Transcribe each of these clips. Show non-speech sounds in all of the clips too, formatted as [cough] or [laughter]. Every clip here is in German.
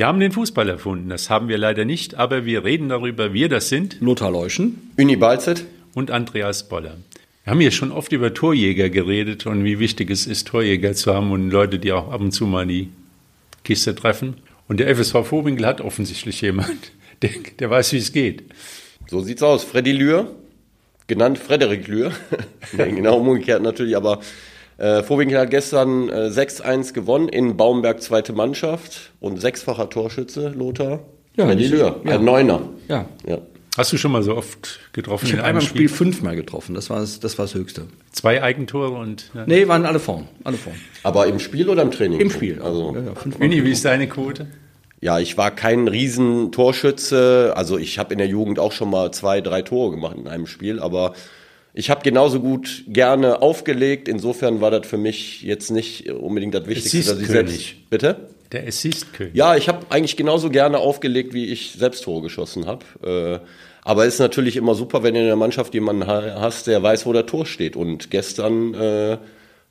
Wir haben den Fußball erfunden, das haben wir leider nicht, aber wir reden darüber, wir das sind. Lothar Leuschen. Uni Balzet. Und Andreas Boller. Wir haben hier schon oft über Torjäger geredet und wie wichtig es ist, Torjäger zu haben und Leute, die auch ab und zu mal die Kiste treffen. Und der FSV Vorwinkel hat offensichtlich jemand, [laughs] der, der weiß, wie es geht. So sieht's aus. Freddy Lühr, genannt Frederik Lühr. [laughs] genau umgekehrt natürlich, aber äh, Vorwinkel hat gestern äh, 6-1 gewonnen in Baumberg zweite Mannschaft und sechsfacher Torschütze, Lothar. Ja, Lühr, ja. ein Neuner. Ja. Ja. Hast du schon mal so oft getroffen Ich in habe einem einmal im Spiel? Spiel fünfmal getroffen. Das war das, das, war das Höchste. Zwei Eigentore und ja. Nee, waren alle vorn. Alle vorn. Aber im Spiel oder im Training? Im Spiel. Also, ja, ja. Uni, wie ist deine Quote? Ja, ich war kein Riesentorschütze. Also ich habe in der Jugend auch schon mal zwei, drei Tore gemacht in einem Spiel, aber ich habe genauso gut gerne aufgelegt. Insofern war das für mich jetzt nicht unbedingt das Wichtigste, dass ich selbst. Bitte? Der Assist-König. Ja, ich habe eigentlich genauso gerne aufgelegt, wie ich selbst Tore geschossen habe. Äh, aber es ist natürlich immer super, wenn du in der Mannschaft jemanden ha- hast, der weiß, wo der Tor steht. Und gestern äh,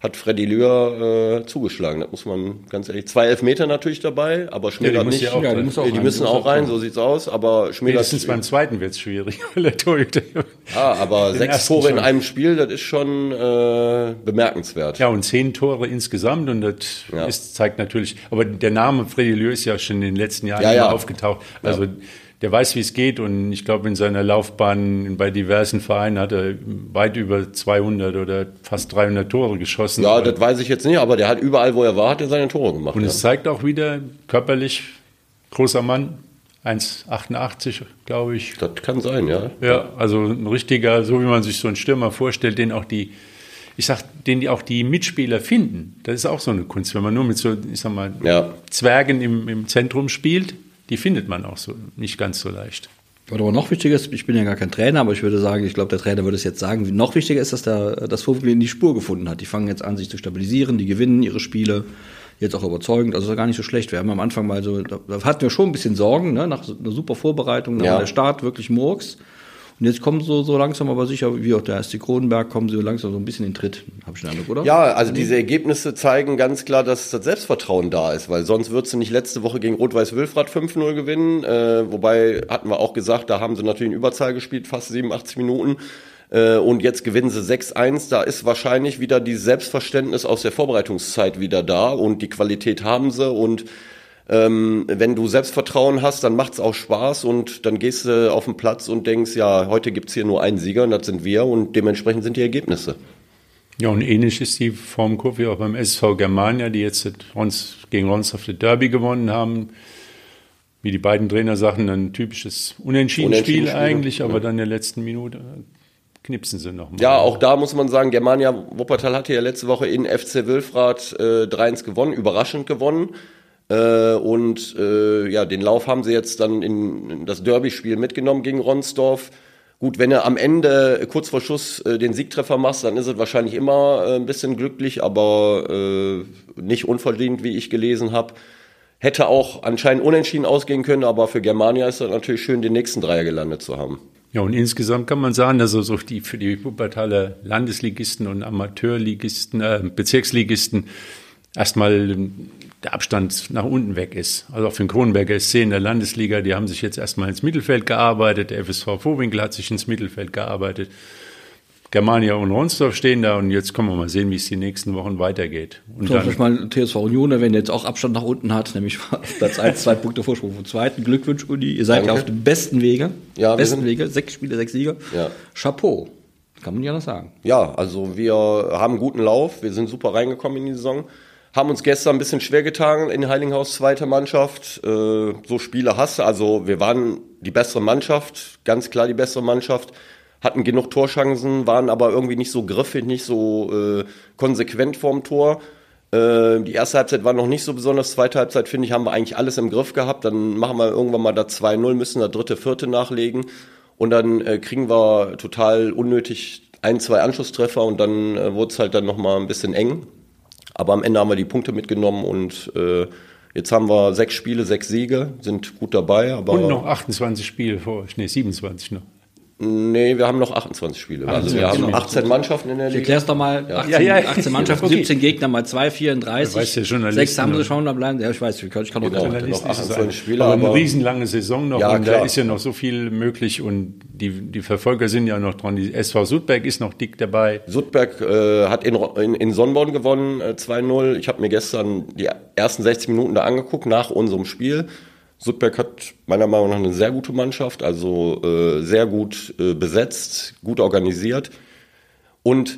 hat Freddy Lühr äh, zugeschlagen. Das muss man ganz ehrlich. Zwei Elfmeter natürlich dabei, aber schmälert muss nicht. ja auch Ja, die muss auch die rein. müssen auch rein, so sieht's aus, aber schmälert Spätestens beim zweiten wird es schwierig, [laughs] weil der Torhüter. Ah, aber sechs Tore in schon. einem Spiel, das ist schon äh, bemerkenswert. Ja, und zehn Tore insgesamt und das Ja. ist, zeigt natürlich, aber der Name Freddy Lühr ist ja schon in den letzten Jahren Ja, immer ja. aufgetaucht. Also der weiß, wie es geht und ich glaube, in seiner Laufbahn bei diversen Vereinen hat er weit über 200 oder fast 300 Tore geschossen. Ja, das weiß ich jetzt nicht, aber der hat überall, wo er war, hat er seine Tore gemacht. und ja. es zeigt auch wieder, körperlich, großer Mann, 1,88 glaube ich. Das kann sein, ja. Ja, also ein richtiger, so wie man sich so einen Stürmer vorstellt, den auch die, ich sag, den die auch die Mitspieler finden. Das ist auch so eine Kunst, wenn man nur mit so, ich sag mal, Ja. Zwergen im, im Zentrum spielt, die findet man auch so nicht ganz so leicht. Was aber noch wichtiger ist, ich bin ja gar kein Trainer, aber ich würde sagen, ich glaube, der Trainer würde es jetzt sagen, wie- noch wichtiger ist, dass der, das in die Spur gefunden hat. Die fangen jetzt an, sich zu stabilisieren, die gewinnen ihre Spiele, jetzt auch überzeugend, also gar nicht so schlecht. Wir haben am Anfang mal so, da, hatten wir schon ein bisschen Sorgen, ne, nach einer super Vorbereitung, nach Ja. der Start wirklich Murks. Und jetzt kommen so, so langsam aber sicher, wie auch der erste Kronenberg, kommen sie so langsam so ein bisschen in den Tritt, habe ich den Eindruck, oder? Ja, also diese Ergebnisse zeigen ganz klar, dass das Selbstvertrauen da ist, weil sonst würdest du nicht letzte Woche gegen Rot-Weiß-Wülfrath 5-0 gewinnen. Äh, wobei hatten wir auch gesagt, da haben sie natürlich in Überzahl gespielt, fast 87 Minuten. Äh, und jetzt gewinnen sie 6-1. Da ist wahrscheinlich wieder dieses Selbstverständnis aus der Vorbereitungszeit wieder da und die Qualität haben sie und ähm, wenn du Selbstvertrauen hast, dann macht's auch Spaß und dann gehst du auf den Platz und denkst, ja, heute gibt's hier nur einen Sieger und das sind wir und dementsprechend sind die Ergebnisse. Ja, und ähnlich ist die Formkurve auch beim SV Germania, die jetzt Rons, gegen Ronsdorf das Derby gewonnen haben. Wie die beiden Trainer sagen, ein typisches Unentschieden-Spiel eigentlich, aber ja. dann in der letzten Minute knipsen sie nochmal. Ja, auch da muss man sagen, Germania Wuppertal hatte ja letzte Woche in FC Wülfrath äh, 3-1 gewonnen, überraschend gewonnen. Äh, und äh, ja, den Lauf haben sie jetzt dann in, in das Derby-Spiel mitgenommen gegen Ronsdorf. Gut, wenn du am Ende äh, kurz vor Schuss äh, den Siegtreffer machst, dann ist es wahrscheinlich immer äh, ein bisschen glücklich, aber äh, nicht unverdient, wie ich gelesen habe. Hätte auch anscheinend unentschieden ausgehen können, aber für Germania ist es natürlich schön, den nächsten Dreier gelandet zu haben. Ja, und insgesamt kann man sagen, dass also die, für die Wuppertaler Landesligisten und Amateurligisten, äh, Bezirksligisten erstmal der Abstand nach unten weg ist. Also auch für den Kronenberger SC in der Landesliga, die haben sich jetzt erstmal ins Mittelfeld gearbeitet. Der FSV Vorwinkel hat sich ins Mittelfeld gearbeitet. Germania und Ronsdorf stehen da und jetzt können wir mal sehen, wie es die nächsten Wochen weitergeht. Und So, dann, mal TSV Union, wenn der jetzt auch Abstand nach unten hat, nämlich [laughs] Platz 1, zwei Punkte Vorsprung vom zweiten. Glückwunsch, Uni. Ihr seid ja Danke. auf dem besten Wege. Ja, besten sind- Wege. Sechs Spiele, sechs Siege. Ja. Chapeau. Kann man ja noch sagen. Ja, also wir haben einen guten Lauf, wir sind super reingekommen in die Saison. Haben uns gestern ein bisschen schwer getan in Heilinghaus zweiter Mannschaft. Äh, so Spiele hast du. Also wir waren die bessere Mannschaft, ganz klar die bessere Mannschaft. Hatten genug Torchancen, waren aber irgendwie nicht so griffig, nicht so äh, konsequent vorm Tor. Äh, die erste Halbzeit war noch nicht so besonders. Zweite Halbzeit, finde ich, haben wir eigentlich alles im Griff gehabt. Dann machen wir irgendwann mal da 2-0, müssen da dritte, vierte nachlegen. Und dann äh, kriegen wir total unnötig ein, zwei Anschlusstreffer und dann äh, wurde es halt dann nochmal ein bisschen eng. Aber am Ende haben wir die Punkte mitgenommen und äh, jetzt haben wir sechs Spiele, sechs Siege, sind gut dabei. Und noch 28 Spiele vor euch, nee, 27 noch. Nee, wir haben noch 28 Spiele. Also wir haben 18 Mannschaften in der Ich Liga. erklär's doch mal. 18, Ja, ja. 18 Mannschaften, Okay. 17 Gegner mal 2, 34. Du weißt ja, Journalisten- Sechs haben sie schon, da bleiben. Ja, ich weiß, ich kann, ich kann auch Genau. gar nicht. Journalist noch ist es 28 ein- Spieler, aber eine aber- riesenlange Saison noch Ja, und da klar. ist ja noch so viel möglich und die, die Verfolger sind ja noch dran. Die SV Sudberg ist noch dick dabei. Sudberg äh, hat in, in, in Sonnborn gewonnen, äh, 2-0. Ich habe mir gestern die ersten 60 Minuten da angeguckt nach unserem Spiel. Sudberg hat meiner Meinung nach eine sehr gute Mannschaft, also äh, sehr gut äh, besetzt, gut organisiert. Und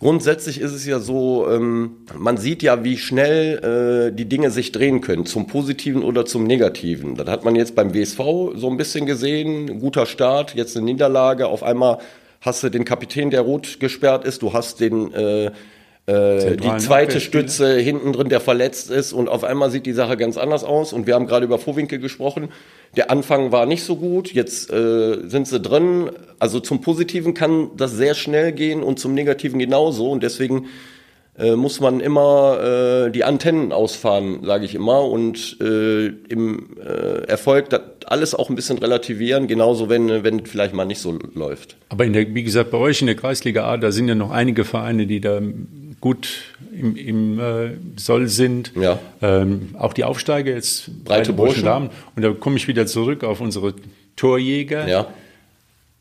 grundsätzlich ist es ja so, ähm, man sieht ja, wie schnell äh, die Dinge sich drehen können, zum Positiven oder zum Negativen. Das hat man jetzt beim WSV so ein bisschen gesehen, guter Start, jetzt eine Niederlage, auf einmal hast du den Kapitän, der rot gesperrt ist, du hast den äh, äh, die zweite. Stütze hinten drin, der verletzt ist und auf einmal sieht die Sache ganz anders aus und wir haben gerade über Vorwinkel gesprochen. Der Anfang war nicht so gut, jetzt äh, sind sie drin. Also zum Positiven kann das sehr schnell gehen und zum Negativen genauso und deswegen äh, muss man immer äh, die Antennen ausfahren, sage ich immer, und äh, im äh, Erfolg das alles auch ein bisschen relativieren, genauso wenn wenn es vielleicht mal nicht so läuft. Aber in der, wie gesagt, bei euch in der Kreisliga A, da sind ja noch einige Vereine, die da gut im, im äh, Soll sind. Ja. Ähm, auch die Aufsteiger jetzt Breite Burschen. Damen. Und da komme ich wieder zurück auf unsere Torjäger. Ja,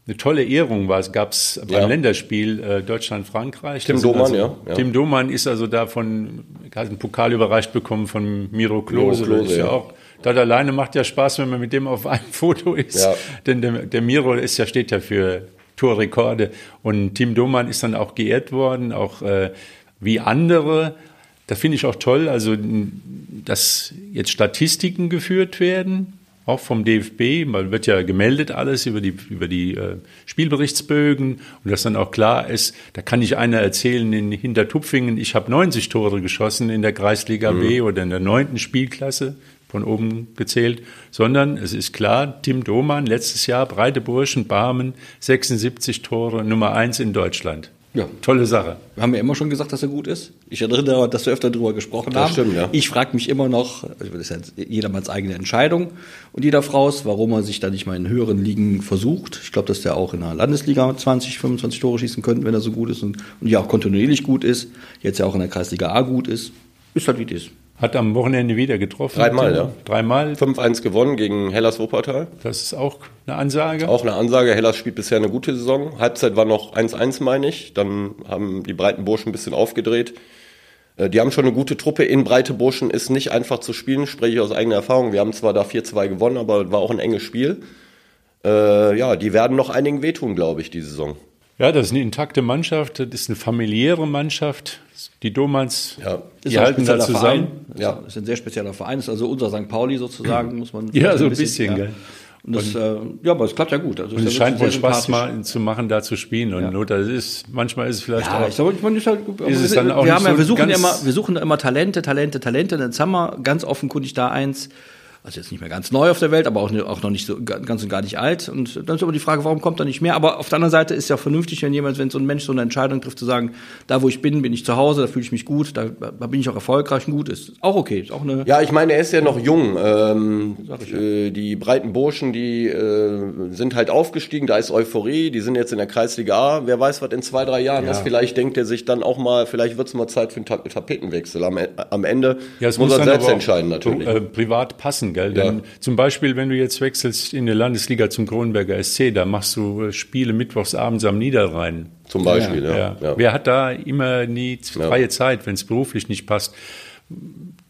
Eine tolle Ehrung war es, gab es beim Ja. Länderspiel äh, Deutschland-Frankreich. Tim Domann, also, ja, ja. Tim Domann ist also da von, hat einen Pokal überreicht bekommen von Miro Klose. Miro Klose, das ist ja auch, das alleine macht ja Spaß, wenn man mit dem auf einem [laughs] Foto ist. Ja. Denn der, der Miro ist ja, steht ja für Torrekorde. Und Tim Domann ist dann auch geehrt worden, auch äh, wie andere. Das finde ich auch toll, also dass jetzt Statistiken geführt werden, auch vom DFB. Man wird ja gemeldet alles über die, über die äh, Spielberichtsbögen und dass dann auch klar ist, da kann nicht einer erzählen in Hintertupfingen, ich habe 90 Tore geschossen in der Kreisliga B oder in der neunten Spielklasse von oben gezählt, sondern es ist klar, Tim Domann, letztes Jahr Breite Burschen, Barmen, 76 Tore, Nummer eins in Deutschland. Ja. Tolle Sache. Wir haben ja immer schon gesagt, dass er gut ist. Ich erinnere, dass wir öfter darüber gesprochen Das haben. stimmt, ja. Ich frage mich immer noch, also das ist ja jedermanns eigene Entscheidung und jeder Frau's, warum er sich da nicht mal in höheren Ligen versucht. Ich glaube, dass der auch in der Landesliga 20, 25 Tore schießen könnte, wenn er so gut ist und, und ja auch kontinuierlich gut ist. Jetzt ja auch in der Kreisliga A gut ist. Ist halt wie es ist. Hat am Wochenende wieder getroffen. Dreimal, ja. Dreimal. 5-1 gewonnen gegen Hellas Wuppertal. Das ist auch eine Ansage. Auch eine Ansage, Hellas spielt bisher eine gute Saison. Halbzeit war noch 1-1, meine ich. Dann haben die breiten Burschen ein bisschen aufgedreht. Äh, Die haben schon eine gute Truppe. In Breite Burschen ist nicht einfach zu spielen, spreche ich aus eigener Erfahrung. Wir haben zwar da 4-2 gewonnen, aber war auch ein enges Spiel. Äh, ja, die werden noch einigen wehtun, glaube ich, die Saison. Ja, das ist eine intakte Mannschaft. Das ist eine familiäre Mannschaft. Die Domans, Ja. die halten da zusammen. Verein. Ja. Ja. ist ein sehr spezieller Verein. Ist also unser St. Pauli sozusagen, muss man. Ja, so ein bisschen, gell. Und das, äh, ja, aber es klappt ja gut. Also Und es ja scheint wohl Spaß mal, zu machen, da zu spielen. Und nur das ist, manchmal ist es vielleicht Ja, auch. ich sag, ich meine, ist halt, Ist es dann auch wir, nicht haben ja, so wir, suchen ja immer, wir suchen ja immer Talente, Talente, Talente. Und jetzt haben wir ganz offenkundig da eins, also jetzt nicht mehr ganz neu auf der Welt, aber auch, auch noch nicht so ga- ganz und gar nicht alt. Und dann ist aber die Frage, warum kommt da nicht mehr? Aber auf der anderen Seite ist ja vernünftig, wenn jemand, wenn so ein Mensch so eine Entscheidung trifft, zu sagen, da wo ich bin, bin ich zu Hause, da fühle ich mich gut, da, da bin ich auch erfolgreich und gut ist. Auch okay, ist auch eine. Ja, ich meine, er ist ja noch jung. Ähm, äh, die breiten Burschen, die äh, sind halt aufgestiegen, da ist Euphorie, die sind jetzt in der Kreisliga A. Wer weiß, was in zwei, drei Jahren ist. Vielleicht denkt er sich dann auch mal, vielleicht wird es mal Zeit für einen Ta Tapetenwechsel. Am, am Ende Ja, es muss, muss er selbst entscheiden natürlich. Äh, privat passen, gell? Denn Ja. zum Beispiel, wenn du jetzt wechselst in der Landesliga zum Kronberger SC, da machst du äh, Spiele mittwochs abends am Niederrhein. Zum Beispiel, ja. Ja. ja. Wer hat da immer nie freie Zeit, wenn es beruflich nicht passt?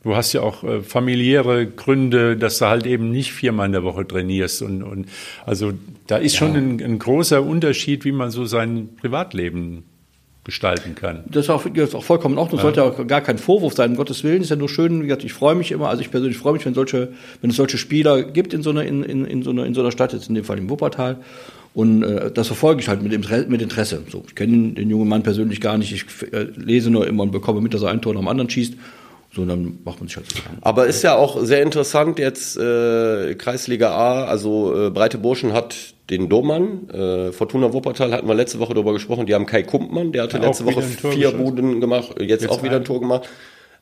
Du hast ja auch äh, familiäre Gründe, dass du halt eben nicht viermal in der Woche trainierst. Und, und also da ist schon ein, ein großer Unterschied, wie man so sein Privatleben gestalten kann. Das ist auch, das ist auch vollkommen in Ordnung. Sollte ja auch gar kein Vorwurf sein, um Gottes Willen. Ist ja nur schön, wie gesagt, ich freue mich immer, also ich persönlich freue mich, wenn solche, wenn es solche Spieler gibt in so einer, in, in, in so einer, in so einer Stadt, jetzt in dem Fall im Wuppertal. Und äh, das verfolge ich halt mit, mit Interesse. So, ich kenne den, den jungen Mann persönlich gar nicht. Ich äh, lese nur immer und bekomme mit, dass er ein Tor nach dem anderen schießt. So, dann macht man sich halt zusammen. Aber ist ja auch sehr interessant jetzt äh, Kreisliga A, also äh, Breite Burschen hat den Domann, äh, Fortuna Wuppertal hatten wir letzte Woche darüber gesprochen, die haben Kai Kumpmann, der hatte Ja, letzte Woche vier geschossen. Buden gemacht, jetzt, Jetzt auch wieder ein ein. Tor gemacht.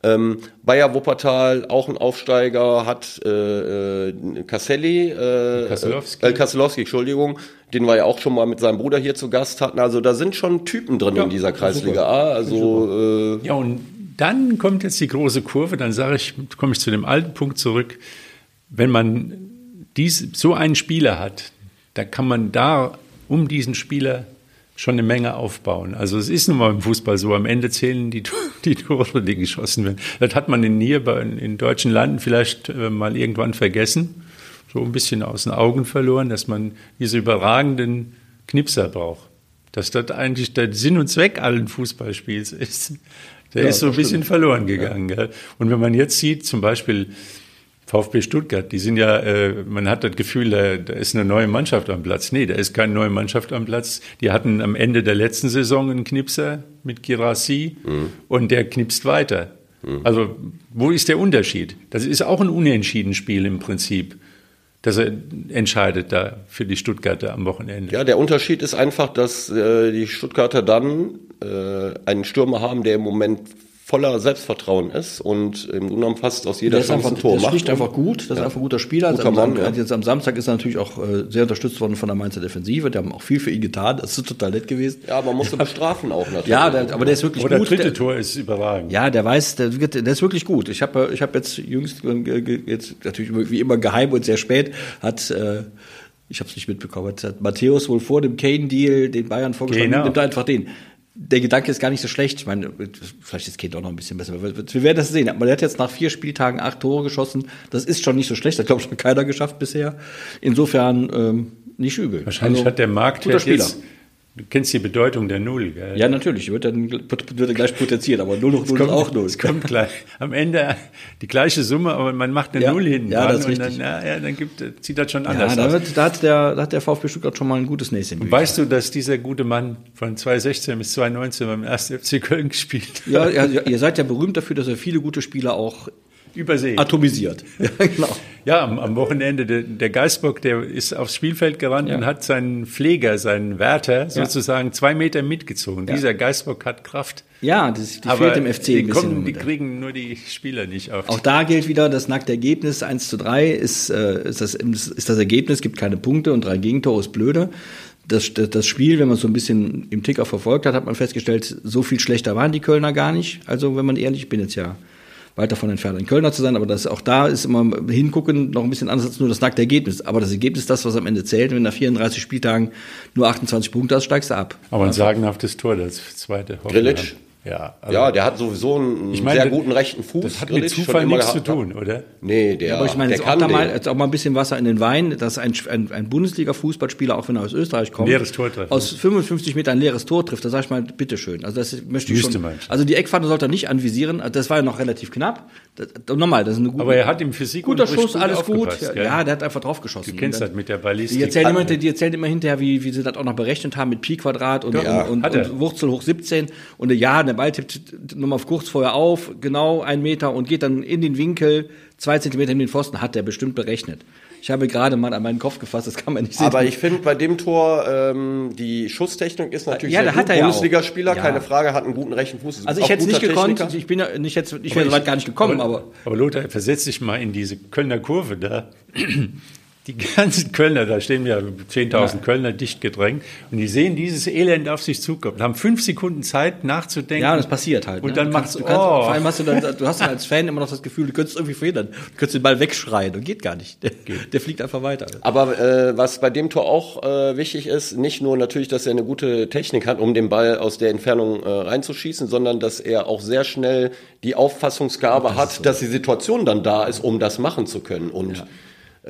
Ähm, Bayer Wuppertal, auch ein Aufsteiger, hat äh, äh, Casselli, äh, Kasselowski. äh, Kasselowski, Entschuldigung, den wir ja auch schon mal mit seinem Bruder hier zu Gast hatten. Also da sind schon Typen drin in dieser Kreisliga A. Also äh, Ja, und dann kommt jetzt die große Kurve, dann sage ich, komme ich zu dem alten Punkt zurück. Wenn man dies, so einen Spieler hat, da kann man da um diesen Spieler schon eine Menge aufbauen. Also es ist nun mal im Fußball so, am Ende zählen die, [laughs] die Tore, die geschossen werden. Das hat man in hier bei, in deutschen Landen vielleicht äh, mal irgendwann vergessen, so ein bisschen aus den Augen verloren, dass man diese überragenden Knipser braucht. Dass das eigentlich der Sinn und Zweck allen Fußballspiels ist. Der Ja, ist so ein bisschen stimmt. verloren gegangen. Gell? Und wenn man jetzt sieht, zum Beispiel VfB Stuttgart, die sind ja, äh, man hat das Gefühl, da, da ist eine neue Mannschaft am Platz. Nee, da ist keine neue Mannschaft am Platz. Die hatten am Ende der letzten Saison einen Knipser mit Girassi und der knipst weiter. Also, wo ist der Unterschied? Das ist auch ein Unentschieden-Spiel im Prinzip, dass er entscheidet da für die Stuttgarter am Wochenende. Ja, der Unterschied ist einfach, dass äh, die Stuttgarter dann äh, einen Stürmer haben, der im Moment voller Selbstvertrauen ist und im Grunde genommen fast aus jeder Chance einfach, ein Tor der macht. schlicht einfach gut, das ist einfach ein guter Spieler. Guter am, Mann, am, ja. Jetzt am Samstag ist er natürlich auch äh, sehr unterstützt worden von der Mainzer Defensive. Die haben auch viel für ihn getan. Das ist total nett gewesen. Ja, man musste [laughs] bestrafen auch natürlich. Ja, der, aber der ist wirklich Oder gut. dritte Der, Tor ist überragend. ja, der weiß, der, der ist wirklich gut. Ich habe ich hab jetzt jüngst, äh, jetzt natürlich wie immer geheim und sehr spät, hat, äh, ich habe es nicht mitbekommen, hat, Matthäus wohl vor dem Kane-Deal den Bayern vorgeschlagen, Genau. nimmt er einfach den. Der Gedanke ist gar nicht so schlecht. Ich meine, vielleicht ist Kane auch noch ein bisschen besser. Wir werden das sehen. Aber der hat jetzt nach vier Spieltagen acht Tore geschossen. Das ist schon nicht so schlecht. Das hat, glaube ich, noch keiner geschafft bisher. Insofern ähm, nicht übel. Wahrscheinlich Also, hat der Markt Spieler. jetzt, du kennst die Bedeutung der Null, gell? Ja, natürlich. Wird dann wird er gleich potenziert, aber 0 hoch 0 ist auch 0. Es kommt gleich. Am Ende die gleiche Summe, aber man macht eine Ja. Null hinten Ja, das ist und dann, richtig. ja, ja, dann gibt, sieht das schon Ja, anders da, aus. wird, da, hat der, da hat der VfB Stuttgart schon mal ein gutes Näschen. Und weißt du, dass dieser gute Mann von 2016 bis 2019 beim 1. [laughs] FC Köln gespielt hat? Ja, ja, ja, ihr seid ja berühmt dafür, dass er viele gute Spieler auch Übersehen. atomisiert. [laughs] Ja, genau. Ja, am, am Wochenende, der, der Geisbock, der ist aufs Spielfeld gerannt Ja. und hat seinen Pfleger, seinen Wärter sozusagen zwei Meter mitgezogen. Dieser Geisbock hat Kraft. Ja, das, die aber fehlt dem FC die, ein bisschen. kommen, die kriegen nur die Spieler nicht auf. Auch da gilt wieder das nackte Ergebnis. 1 zu 3 ist, äh, ist, das, ist das Ergebnis, gibt keine Punkte und drei Gegentore ist blöde. Das, das, Spiel, wenn man es so ein bisschen im Ticker verfolgt hat, hat man festgestellt, so viel schlechter waren die Kölner gar nicht. Also wenn man ehrlich, ich bin jetzt ja weit davon entfernt, ein Kölner zu sein, aber das, auch da ist immer hingucken noch ein bisschen anders als nur das nackte Ergebnis. Aber das Ergebnis ist das, was am Ende zählt. Wenn du nach 34 Spieltagen nur 28 Punkte hast, steigst du ab. aber ein sagenhaftes Tor, das zweite. Grillitsch? Ja, also Ja, der hat sowieso einen Ich meine, sehr guten rechten Fuß. das hat mit Zufall nichts zu tun, oder? Nee, der, aber ich meine, der jetzt auch, kann da mal, jetzt auch mal ein bisschen Wasser in den Wein, dass ein, ein, ein Bundesliga-Fußballspieler, auch wenn er aus Österreich kommt, Leeres Tor trifft. aus 55 Metern ein leeres Tor trifft, da sag ich mal, bitteschön. Also das möchte ich schon. Also die Eckfahne sollte er nicht anvisieren, das war ja noch relativ knapp. Das, nochmal, das ist eine gute, Aber er hat im Physik guter Schuss, alles gut. Ja, ja, der hat einfach drauf geschossen. Du kennst das mit der Die Ballistik. erzählen, immer, die erzählen immer hinterher, wie, wie sie das auch noch berechnet haben mit Pi-Quadrat und, Ja, und, und, hat und Wurzel hoch 17. Und ja, der Ball tippt nochmal kurz vorher auf, genau einen Meter und geht dann in den Winkel, zwei Zentimeter in den Pfosten, hat der bestimmt berechnet. Ich habe gerade mal an meinen Kopf gefasst, das kann man nicht sehen. Aber ich finde bei dem Tor, ähm, die Schusstechnik ist natürlich Ja, sehr da hat gut. er ja auch. Bundesligaspieler, Ja. keine Frage, hat einen guten rechten Fuß. also ich hätte es nicht gekonnt, Techniker. ich bin ja nicht jetzt, ich wäre so weit gar nicht gekommen, aber, Aber Lothar, versetz dich mal in diese Kölner Kurve da. Die ganzen Kölner, da stehen ja 10.000 Kölner dicht gedrängt und die sehen dieses Elend auf sich zukommen, haben fünf Sekunden Zeit nachzudenken. ja, das passiert halt. Und ne? dann Du kannst, du kannst, oh. Vor allem hast du dann, du hast dann als Fan immer noch das Gefühl, du könntest irgendwie verhindern. Du könntest den Ball wegschreien und geht gar nicht. Der, der fliegt einfach weiter. Aber äh, was bei dem Tor auch äh, wichtig ist, nicht nur natürlich, dass er eine gute Technik hat, um den Ball aus der Entfernung äh, reinzuschießen, sondern dass er auch sehr schnell die Auffassungsgabe hat, dass die Situation dann da ist, um das machen zu können. Und äh,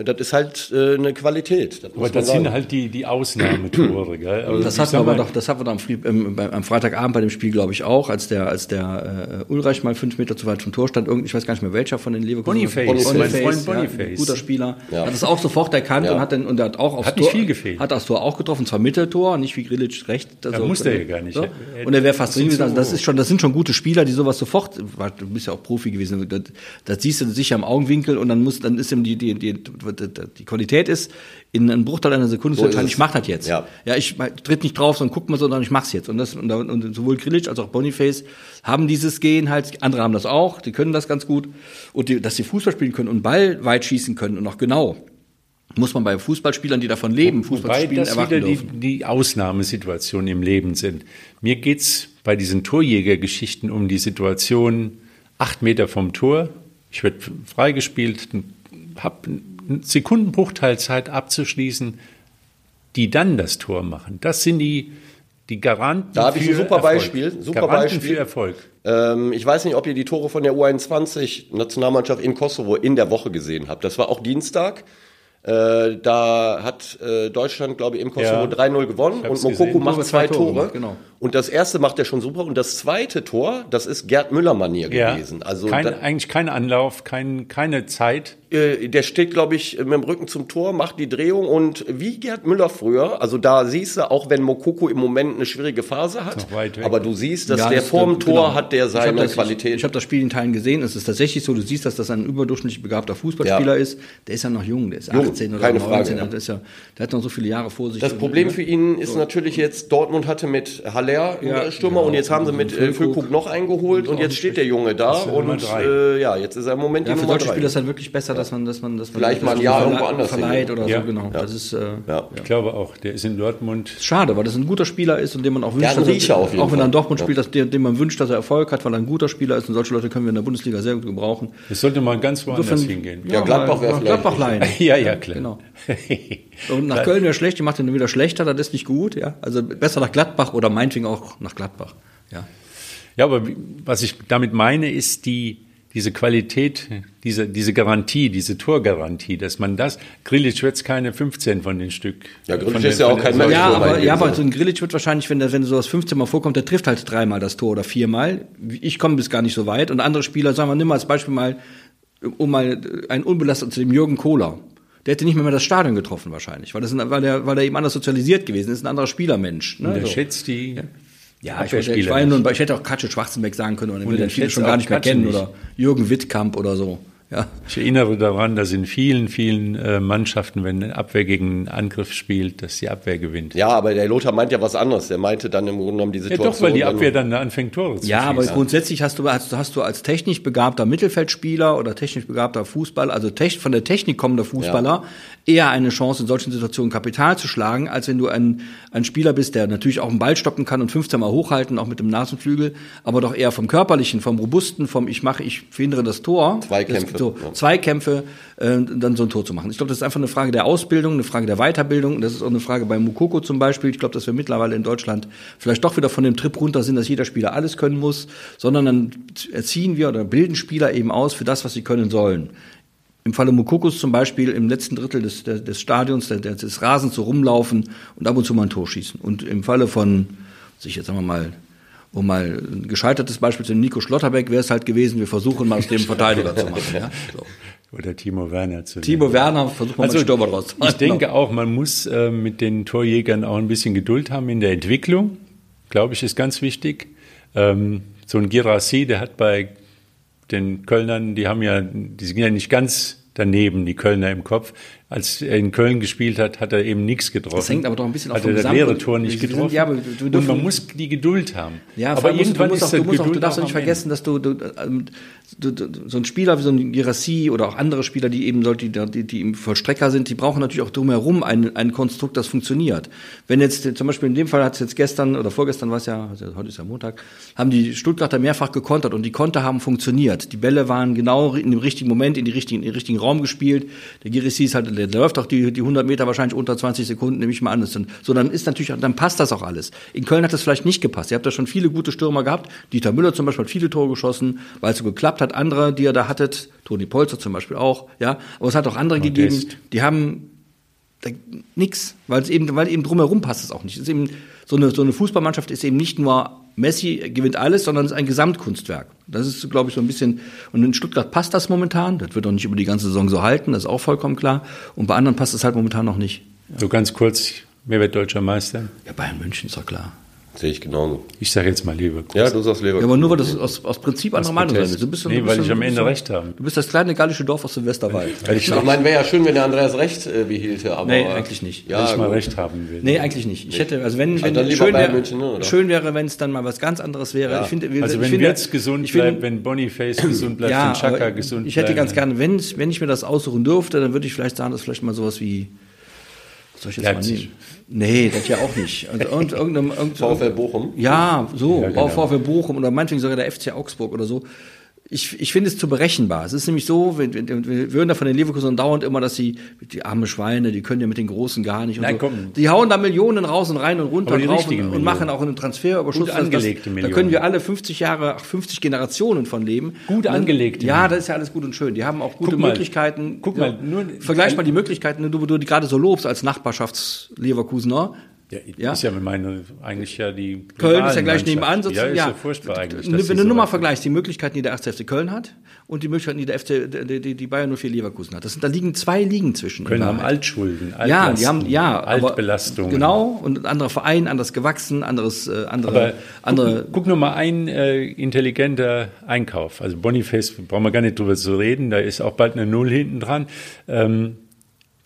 das ist halt äh, eine Qualität. Das Aber das sagen. sind halt die, die Ausnahmetore. Gell? Also Das hatten wir aber doch, das hatten wir doch am, Fri- ähm, am Freitagabend bei dem Spiel, glaube ich, auch, als der, als der äh, Ulreich mal fünf Meter zu weit vom Tor stand. Irgend, ich weiß gar nicht mehr welcher von den Leverkusen. Boniface, mein Freund ja, Boniface. ein guter Spieler. Ja. Hat es auch sofort erkannt Ja. und hat dann und er hat auch aufs Hat nicht Tor, viel gefehlt. Hat das Tor auch getroffen, zwar Mitteltor, nicht wie Grilic recht. Also, musste er ja gar nicht. So. Und er wäre fast drin das ist gewesen. Also das ist schon, das sind schon gute Spieler, die sowas sofort. Du bist ja auch Profi gewesen. Das, das siehst du sicher im Augenwinkel und dann muss, dann ist ihm die, die, die die Qualität ist, in einem Bruchteil einer Sekunde So zu entscheiden, ich mach das jetzt. Ja. ja ich tritt nicht drauf, sondern guck mal so, sondern ich mach's jetzt. Und, das, und, und sowohl Grilic als auch Boniface haben dieses Gen halt, andere haben das auch, die können das ganz gut. Und die, dass sie Fußball spielen können und Ball weit schießen können und auch genau. Muss man bei Fußballspielern, die davon leben, Fußball Wobei spielen, das erwarten wieder die, dürfen. die Ausnahmesituationen im Leben sind. Mir geht's bei diesen Torjägergeschichten um die Situation acht Meter vom Tor. Ich werde freigespielt, habe Sekundenbruchteil Zeit abzuschließen, die dann das Tor machen. Das sind die, die Garanten Da habe ich ein super Erfolg. Beispiel, super Garanten Beispiel. für Erfolg. Ähm, ich weiß nicht, ob ihr die Tore von der U21 Nationalmannschaft in Kosovo in der Woche gesehen habt. Das war auch Dienstag. Äh, da hat äh, Deutschland, glaube ich, im Kosovo Ja. 3-0 gewonnen und Mokoko gesehen. macht zwei zwei Tore Tore. genau. Und das erste macht er schon super und das zweite Tor, das ist Gerd Müller-Manier gewesen. Also kein, da, eigentlich kein Anlauf, kein, keine Zeit. Äh, der steht, glaube ich, mit dem Rücken zum Tor, macht die Drehung und wie Gerd Müller früher, also da siehst du, auch wenn Mokoko im Moment eine schwierige Phase hat, aber du siehst, dass Ja, der das- vorm Tor genau. hat der Ich seine das, Qualität. Ich, ich habe das Spiel in Teilen gesehen. Es ist tatsächlich so, du siehst, dass das ein überdurchschnittlich begabter Fußballspieler Ja. ist. Der ist ja noch jung, der ist Jung, 18 oder keine 19. Frage, ja. Der, ist ja, der hat noch so viele Jahre vor sich. Das Problem für ihn ist natürlich jetzt, Dortmund hatte mit Haller einen Ja, Stürmer und jetzt haben sie mit äh, Füllkrug. Noch eingeholt und jetzt steht der Junge da und äh, ja, jetzt ist er im Moment ja, die für Nummer drei. Spieler ist es halt wirklich besser, dass man, dass man, dass man Vielleicht dass mal ein Jahr irgendwo anders verleiht oder Ja. so, genau. Das ist äh, Ja. Ich glaube auch, der ist in Dortmund. schade, weil das ein guter Spieler ist und dem man auch wünscht, dass er, jeden auch wenn er in Dortmund Ja. spielt, dass dem man wünscht, dass er Erfolg hat, weil er ein guter Spieler ist und solche Leute können wir in der Bundesliga sehr gut gebrauchen. Das sollte mal ganz woanders Insofern- hingehen. Ja, Gladbach wäre vielleicht Gladbach leihen. [laughs] ja, ja, klar. Genau. [laughs] Und nach Köln wäre schlecht, die macht den wieder schlechter, das ist nicht gut, ja. Also besser nach Gladbach oder meinetwegen auch nach Gladbach. Ja. Ja, aber wie- was ich damit meine, ist die, diese Qualität, diese, diese Garantie, diese Torgarantie, dass man das, Grilic wird keine 15 von den Stück. Ja, Grilic von ist ja auch kein Mensch. Ja, so aber, ja, aber so ein Grilic wird wahrscheinlich, wenn, der, wenn sowas 15 Mal vorkommt, der trifft halt dreimal das Tor oder viermal. Ich komme bis gar nicht so weit. Und andere Spieler, sagen wir, nimm mal als Beispiel mal, um mal ein unbelastet zu dem Jürgen Kohler. Der hätte nicht mehr, mehr das Stadion getroffen wahrscheinlich, weil, das weil, der, weil der eben anders sozialisiert gewesen ist, ein anderer Spielermensch. Ne? Der so. schätzt die Ja, ich, wollte- Abwehrspieler ich, war ja ich hätte auch Katschel Schwarzenbeck sagen können, aber den Und den den viele schon gar nicht mehr Katschel kennen. nicht. Oder Jürgen Wittkamp oder so. Ja. Ich erinnere daran, dass in vielen, vielen äh, Mannschaften, wenn eine Abwehr gegen einen Angriff spielt, dass die Abwehr gewinnt. Ja, aber der Lothar meint ja was anderes. Der meinte dann im Grunde genommen die Ja, Situation. doch, weil die dann- Abwehr dann anfängt, Tore zu Ja, aber schießen. grundsätzlich hast du, hast, du- hast du als technisch begabter Mittelfeldspieler oder technisch begabter Fußball, also tech, von der Technik kommender Fußballer, eher eine Chance, in solchen Situationen Kapital zu schlagen, als wenn du ein, ein Spieler bist, der natürlich auch einen Ball stoppen kann und 15 Mal hochhalten, auch mit dem Nasenflügel, aber doch eher vom Körperlichen, vom Robusten, vom ich mache, ich verhindere das Tor. Zweikämpfe, Das, so, ja. Zweikämpfe, äh, dann so ein Tor zu machen. Ich glaube, das ist einfach eine Frage der Ausbildung, eine Frage der Weiterbildung. Das ist auch eine Frage bei Mukoko zum Beispiel. Ich glaube, dass wir mittlerweile in Deutschland vielleicht doch wieder von dem Trip runter sind, dass jeder Spieler alles können muss, sondern dann erziehen wir oder bilden Spieler eben aus für das, was sie können sollen. Im Falle Mukokos zum Beispiel im letzten Drittel des, des, des Stadions, des, des Rasens so rumlaufen und ab und zu mal ein Tor schießen. Und im Falle von, sich jetzt sagen wir mal, um mal ein gescheitertes Beispiel zu nehmen, Nico Schlotterbeck wäre es halt gewesen, wir versuchen mal aus dem Verteidiger zu machen. Ja? [laughs] So. Oder Timo Werner zu Timo nehmen. Werner, versuchen wir mal einen Stürmer draus zu machen. Ich denke auch, man muss äh, mit den Torjägern auch ein bisschen Geduld haben in der Entwicklung. Glaube ich, ist ganz wichtig. Ähm, so ein Girassi, der hat bei den Kölnern, die haben ja, die sind ja nicht ganz daneben, die Kölner im Kopf. Als er in Köln gespielt hat, hat er eben nichts getroffen. Das hängt aber doch ein bisschen auch hat er das leere Tor nicht Sie sind- getroffen. ja, aber wir Und dürfen- man muss die Geduld haben. Ja, aber allem musst irgendwann du, musst ist auch, du, musst auch, du darfst auch nicht vergessen, dass du, du, ähm, du, du so ein Spieler wie so ein Girassi oder auch andere Spieler, die eben sollte, die, die, die im Vollstrecker sind, die brauchen natürlich auch drumherum ein, ein Konstrukt, das funktioniert. Wenn jetzt zum Beispiel in dem Fall hat es jetzt gestern oder vorgestern war es ja, also heute ist ja Montag, haben die Stuttgarter mehrfach gekontert und die Konter haben funktioniert. Die Bälle waren genau in dem richtigen Moment in, die richtigen, in den richtigen Raum gespielt. Der Girassi ist halt, der läuft auch die, die 100 Meter wahrscheinlich unter 20 Sekunden, nehme ich mal an. So, dann ist natürlich, dann passt das auch alles. In Köln hat das vielleicht nicht gepasst. Ihr habt da schon viele gute Stürmer gehabt. Dieter Müller zum Beispiel hat viele Tore geschossen, weil es so geklappt hat. Andere, die ihr da hattet, Toni Polzer zum Beispiel auch, ja. Aber es hat auch andere Modest. gegeben, die haben nix, weil es eben, weil eben drumherum passt es auch nicht. Es ist eben, so eine, so eine Fußballmannschaft ist eben nicht nur Messi gewinnt alles, sondern es ist ein Gesamtkunstwerk. Das ist, glaube ich, so ein bisschen, und in Stuttgart passt das momentan. Das wird auch nicht über die ganze Saison so halten, das ist auch vollkommen klar. Und bei anderen passt es halt momentan noch nicht. So ganz kurz, wer wird deutscher Meister? Ja, Bayern München ist doch klar. Sehe ich genauso. Ich sage jetzt mal Leverkusen. Ja, du sagst Ja, Leverkusen. aber nur, weil du aus, aus Prinzip anderer Meinung sein. Du bist, Nee, du bist weil ich am Ende so- recht habe. Du bist das kleine gallische Dorf aus dem Westerwald. Weil ich, Ich meine, wäre ja schön, wenn der Andreas recht äh, behielte, aber. Nee, eigentlich nicht. Ja, ich mal gut. recht haben will. Nee, eigentlich nicht. Ich hätte, also wenn, wenn dann lieber schön, wäre, München, ne, schön wäre, wenn es dann mal was ganz anderes wäre. Ich finde, wir- also ich wenn finde, Wirtz gesund ich finde- bleibt, wenn Boniface gesund bleibt, ja, wenn Chaka gesund ich hätte bleibt. ganz gerne, wenn, wenn ich mir das aussuchen dürfte, dann würde ich vielleicht sagen, dass vielleicht mal sowas wie, was soll ich jetzt Leipzig. mal nehmen? Nee, das ja auch nicht. Also irgend, irgendeinem, irgend, [laughs] VfL Bochum. Ja, so, Ja, genau. VfL Bochum oder meinetwegen sogar der FC Augsburg oder so. Ich, ich finde es zu berechenbar. Es ist nämlich so, wir, wir wir hören da von den Leverkusen dauernd immer, dass sie, die arme Schweine, die können ja mit den Großen gar nicht. Und Nein, so. komm. Die hauen da Millionen raus und rein und runter die drauf und, und machen auch einen Transferüberschuss. Gut das- angelegte Da Millionen. können wir alle 50 Jahre, ach, 50 Generationen von leben. Gut angelegte Ja, das ist ja alles gut und schön. Die haben auch gute Guck mal, Möglichkeiten. guck Ja. mal, nur- Vergleich mal die Möglichkeiten, du, du die gerade so lobst als Nachbarschafts-Leverkusener. Ja, Ja. ist ja meine, eigentlich ja die Köln ist ja gleich nebenan. Ja, sozusagen. ist ja, furchtbar eigentlich. Wenn du so nur mal vergleichst, die Möglichkeiten, die der 1. FC Köln hat und die Möglichkeiten, die der FC, die, die, Bayern 04 Leverkusen hat. Das sind, da liegen zwei Ligen zwischen. Köln haben. Altschulden, ja, Altlasten, die haben, ja, Altbelastungen. Genau, und ein anderer Verein, anders gewachsen, anderes, äh, andere, Aber andere. guck, guck nur mal ein äh, intelligenter Einkauf. Also Boniface, brauchen wir gar nicht drüber zu reden, da ist auch bald eine Null hinten dran. Ähm,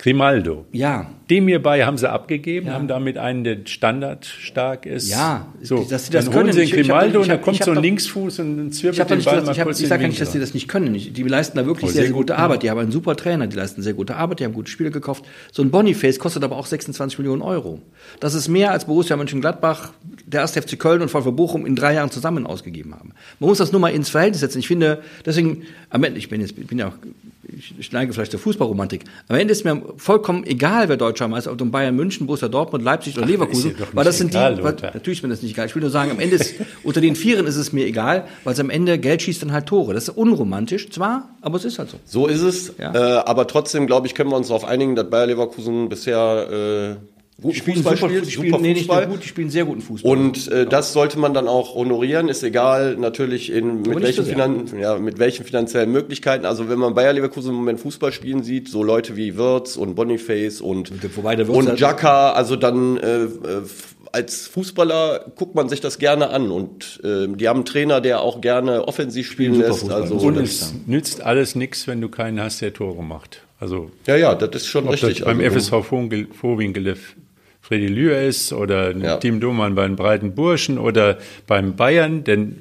Grimaldo. Ja, Dem hierbei haben sie abgegeben, haben damit einen, der standardstark ist. Ja, so, dass sie das dann können. holen sie den Ich- ich hab- Grimaldo ich und dann kommt so ein Linksfuß und habe doch den nicht Ball gesagt, mal ich, hab, kurz ich sage nicht, dass die das nicht können. Die leisten da wirklich Oh, sehr, sehr sehr gute gut, Arbeit. Die haben einen super Trainer, die leisten sehr gute Arbeit, die haben gute Spiele gekauft. So ein Boniface kostet aber auch 26 Millionen Euro. Das ist mehr als Borussia Mönchengladbach, der 1. FC Köln und VfB Bochum in drei Jahren zusammen ausgegeben haben. Man muss das nur mal ins Verhältnis setzen. Ich finde, deswegen, am Ende, ich bin jetzt, ich bin ja auch, ich, neige vielleicht der Fußballromantik. Am Ende ist mir vollkommen egal, wer Deutscher Meister, ob um Bayern München, Borussia Dortmund, Leipzig oder Leverkusen, ist dir doch weil das sind egal, die, weil, natürlich ist mir das nicht egal. Ich will nur sagen, am Ende ist, [laughs] unter den Vieren ist es mir egal, weil es am Ende Geld schießt dann halt Tore. Das ist unromantisch, zwar, aber es ist halt so. So ist es. Ja. Äh, aber trotzdem, glaube ich, können wir uns darauf einigen, dass Bayer Leverkusen bisher äh, guten Fußball spielt, die super spielen, nee, nicht Fußball. gut, die spielen sehr guten Fußball. Und äh, das sollte man dann auch honorieren, ist egal natürlich in, mit, welchen. Finan ja, mit welchen finanziellen Möglichkeiten. Also wenn man Bayer Leverkusen im Moment Fußball spielen sieht, so Leute wie Wirtz und Boniface und, wobei der Wirtz und halt- Jaka, also dann äh, äh, als Fußballer guckt man sich das gerne an und äh, die haben einen Trainer, der auch gerne offensiv spielen super lässt. Fußball. Also Und es nützt alles nichts, wenn du keinen hast, der Tore macht. Also ja, ja, das ist schon ob richtig. das beim also, FSV Vorwinkel- Freddy Lühr ist oder Ja. Tim Domann bei den Breiten Burschen oder beim Bayern, denn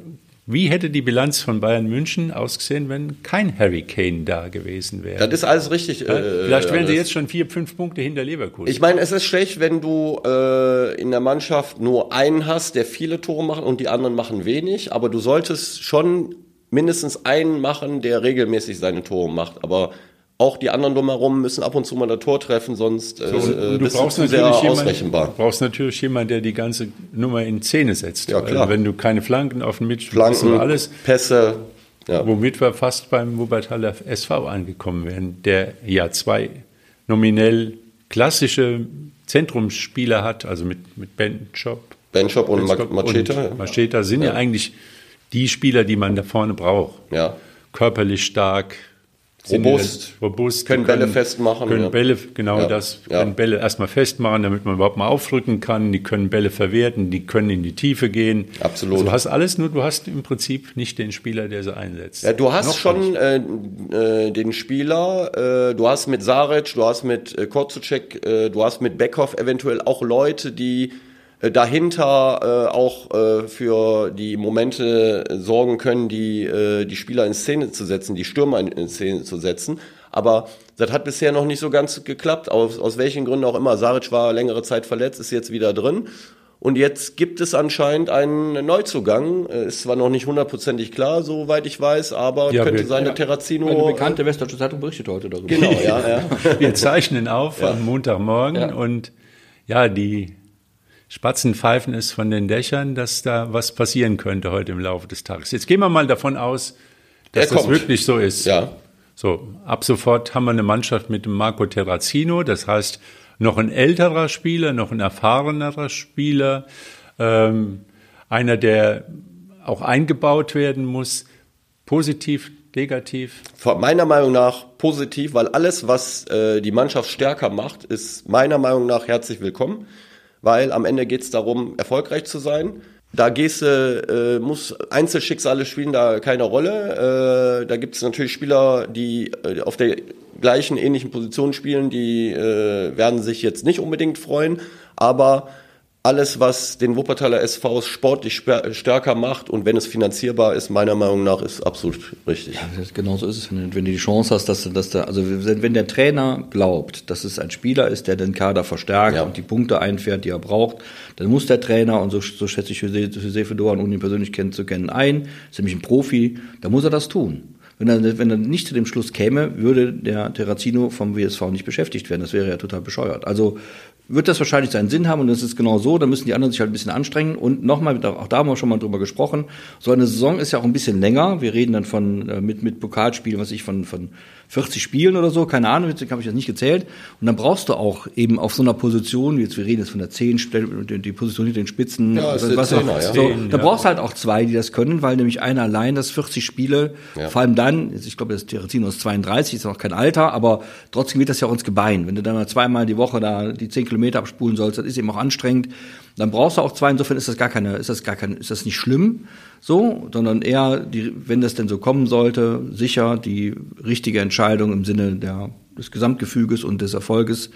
wie hätte die Bilanz von Bayern München ausgesehen, wenn kein Harry Kane da gewesen wäre? Das ist alles richtig. Ja, äh, Vielleicht wären sie jetzt schon vier, fünf Punkte hinter Leverkusen. Ich meine, es ist schlecht, wenn du äh, in der Mannschaft nur einen hast, der viele Tore macht und die anderen machen wenig. Aber du solltest schon mindestens einen machen, der regelmäßig seine Tore macht. Aber auch die anderen drumherum müssen ab und zu mal das Tor treffen, sonst äh, und äh, du bist du brauchst zu sehr natürlich jemanden, ausrechenbar. du brauchst natürlich jemanden, der die ganze Nummer in Szene setzt. Ja, klar. Weil Wenn du keine Flanken auf dem Mitspiel hast, Flanken, aber alles, Pässe. Ja. womit wir fast beim Wuppertaler SV angekommen wären, der ja zwei nominell klassische Zentrumsspieler hat, also mit, mit Benchop. Benchop und Ma- Benchop Macheta. und Macheta sind ja. eigentlich die Spieler, die man da vorne braucht. Ja. Körperlich stark, Robust. robust, Können die Bälle festmachen, Können ja. Bälle, genau Ja, das, ja. können Bälle erstmal festmachen, damit man überhaupt mal aufrücken kann. Die können Bälle verwerten, die können in die Tiefe gehen. Absolut. Also du hast alles, nur du hast im Prinzip nicht den Spieler, der sie einsetzt. Ja, du hast Noch schon äh, äh, den Spieler, äh, du hast mit Saric, du hast mit äh, Korzucek, äh, du hast mit Beckhoff eventuell auch Leute, die dahinter äh, auch äh, für die Momente äh, sorgen können, die äh, die Spieler in Szene zu setzen, die Stürmer in, in Szene zu setzen. Aber das hat bisher noch nicht so ganz geklappt, aus, aus welchen Gründen auch immer. Saric war längere Zeit verletzt, ist jetzt wieder drin. Und jetzt gibt es anscheinend einen Neuzugang. Äh, Ist zwar noch nicht hundertprozentig klar, soweit ich weiß, aber Ja, könnte wir- sein, ja. dass Terrazino. Eine bekannte Westdeutsche Zeitung berichtet heute darüber. Genau, ja, ja. [laughs] Wir zeichnen auf am Montagmorgen Ja. und ja, die Spatzen pfeifen es von den Dächern, dass da was passieren könnte heute im Laufe des Tages. Jetzt gehen wir mal davon aus, dass das wirklich so ist. Ja. So, ab sofort haben wir eine Mannschaft mit Marco Terrazino, das heißt noch ein älterer Spieler, noch ein erfahrenerer Spieler, ähm, einer, der auch eingebaut werden muss, positiv, negativ. Von meiner Meinung nach positiv, weil alles, was äh, die Mannschaft stärker macht, ist meiner Meinung nach herzlich willkommen. Weil am Ende geht es darum, erfolgreich zu sein. Da gehst du, äh, muss Einzelschicksale spielen da keine Rolle. Äh, da gibt es natürlich Spieler, die äh, auf der gleichen ähnlichen Position spielen, die äh, werden sich jetzt nicht unbedingt freuen, aber alles, was den Wuppertaler SV sportlich stärker macht und wenn es finanzierbar ist, meiner Meinung nach, ist absolut richtig. Ja, genau so ist es, wenn, du die Chance hast, dass, dass da, also wenn der Trainer glaubt, dass es ein Spieler ist, der den Kader verstärkt ja. und die Punkte einfährt, die er braucht, dann muss der Trainer, und so, so schätze ich José Fedoran, ohne ihn persönlich kennen zu kennen, ein, ist nämlich ein Profi, da muss er das tun. Wenn er, wenn er nicht zu dem Schluss käme, würde der Terrazino vom WSV nicht beschäftigt werden. Das wäre ja total bescheuert. Also wird das wahrscheinlich seinen Sinn haben und das ist genau so, dann müssen die anderen sich halt ein bisschen anstrengen und nochmal, auch da haben wir schon mal drüber gesprochen, so eine Saison ist ja auch ein bisschen länger, wir reden dann von, äh, mit, mit Pokalspielen, was ich, von, von 40 Spielen oder so, keine Ahnung, jetzt habe ich das nicht gezählt. Und dann brauchst du auch eben auf so einer Position, jetzt wir reden jetzt von der 10, die Position hinter den Spitzen, ja, also, was auch, ja. so, da brauchst du halt auch zwei, die das können, weil nämlich einer allein das 40 Spiele, ja. vor allem dann, ich glaube, das Terrazino ist 32, ist noch kein Alter, aber trotzdem geht das ja auch ins Gebein. Wenn du dann mal zweimal die Woche da die 10 Kilometer abspulen sollst, das ist eben auch anstrengend. Dann brauchst du auch zwei, insofern ist das gar keine, ist das gar kein, ist das nicht schlimm so, sondern eher, die, wenn das denn so kommen sollte, sicher die richtige Entscheidung im Sinne der, des Gesamtgefüges und des Erfolges,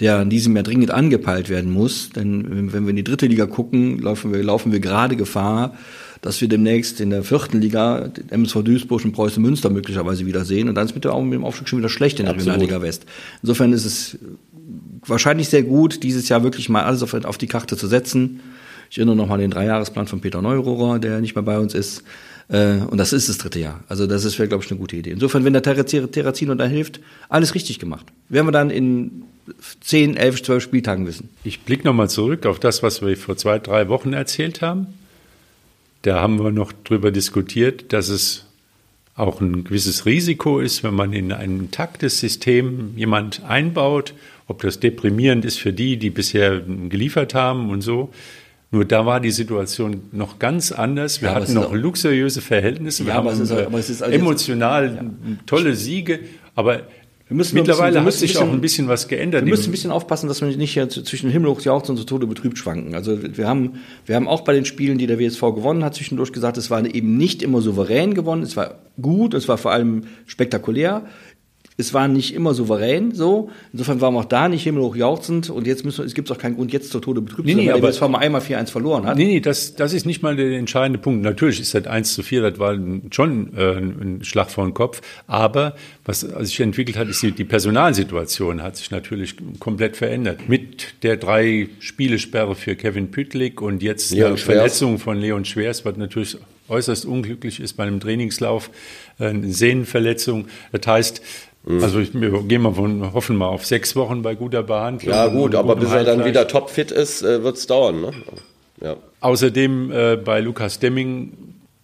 der in diesem Jahr dringend angepeilt werden muss. Denn wenn wir in die dritte Liga gucken, laufen wir, laufen wir gerade Gefahr, dass wir demnächst in der vierten Liga MSV Duisburg und Preußen Münster möglicherweise wiedersehen. Und dann ist mit, der, mit dem Aufstieg schon wieder schlecht in der Absolut. Regionalliga West. Insofern ist es wahrscheinlich sehr gut, dieses Jahr wirklich mal alles auf, auf die Karte zu setzen ich erinnere nochmal an den Dreijahresplan von Peter Neurohrer, der nicht mehr bei uns ist. Äh, und das ist das dritte Jahr. Also das ist, glaube ich, eine gute Idee. Insofern, wenn der Terrazino da hilft, alles richtig gemacht. Werden wir dann in zehn, elf, zwölf Spieltagen wissen. Ich blicke nochmal zurück auf das, was wir vor zwei, drei Wochen erzählt haben. Da haben wir noch drüber diskutiert, dass es auch ein gewisses Risiko ist, wenn man in ein intaktes System jemand einbaut, ob das deprimierend ist für die, die bisher geliefert haben und so. Nur da war die Situation noch ganz anders. Wir ja, hatten noch luxuriöse Verhältnisse, wir ja, haben aber es ist, aber also emotional ja. tolle Siege, aber Mittlerweile bisschen, hat sich bisschen, auch ein bisschen was geändert. Wir müssen ein bisschen aufpassen, dass wir nicht hier zwischen Himmel hoch jauchzen und zu Tode betrübt schwanken. Also wir haben, wir haben auch bei den Spielen, die der WSV gewonnen hat, zwischendurch gesagt, es war eben nicht immer souverän gewonnen, es war gut, es war vor allem spektakulär es war nicht immer souverän so. Insofern waren wir auch da nicht himmelhoch jauchzend und jetzt müssen, es gibt auch keinen Grund, jetzt zur Tode betrübt nee, zu sein, nee, weil aber, mal einmal 4-1 verloren hat. Nee, nee, das, das ist nicht mal der entscheidende Punkt. Natürlich ist das 1 zu 4, das war schon äh, ein Schlag vor den Kopf, aber was sich entwickelt hat, ist die, die Personalsituation hat sich natürlich komplett verändert. Mit der drei Spielesperre für Kevin Pütlik und jetzt Leon der Verletzung von Leon Schwers, was natürlich äußerst unglücklich ist bei einem Trainingslauf, äh, eine Sehnenverletzung. Das heißt. Also ich, wir gehen mal von, hoffen mal auf sechs Wochen bei guter Behandlung. Ja gut, aber bis er dann wieder topfit ist, äh, wird es dauern. Ne? Ja. Außerdem äh, bei Lukas Demming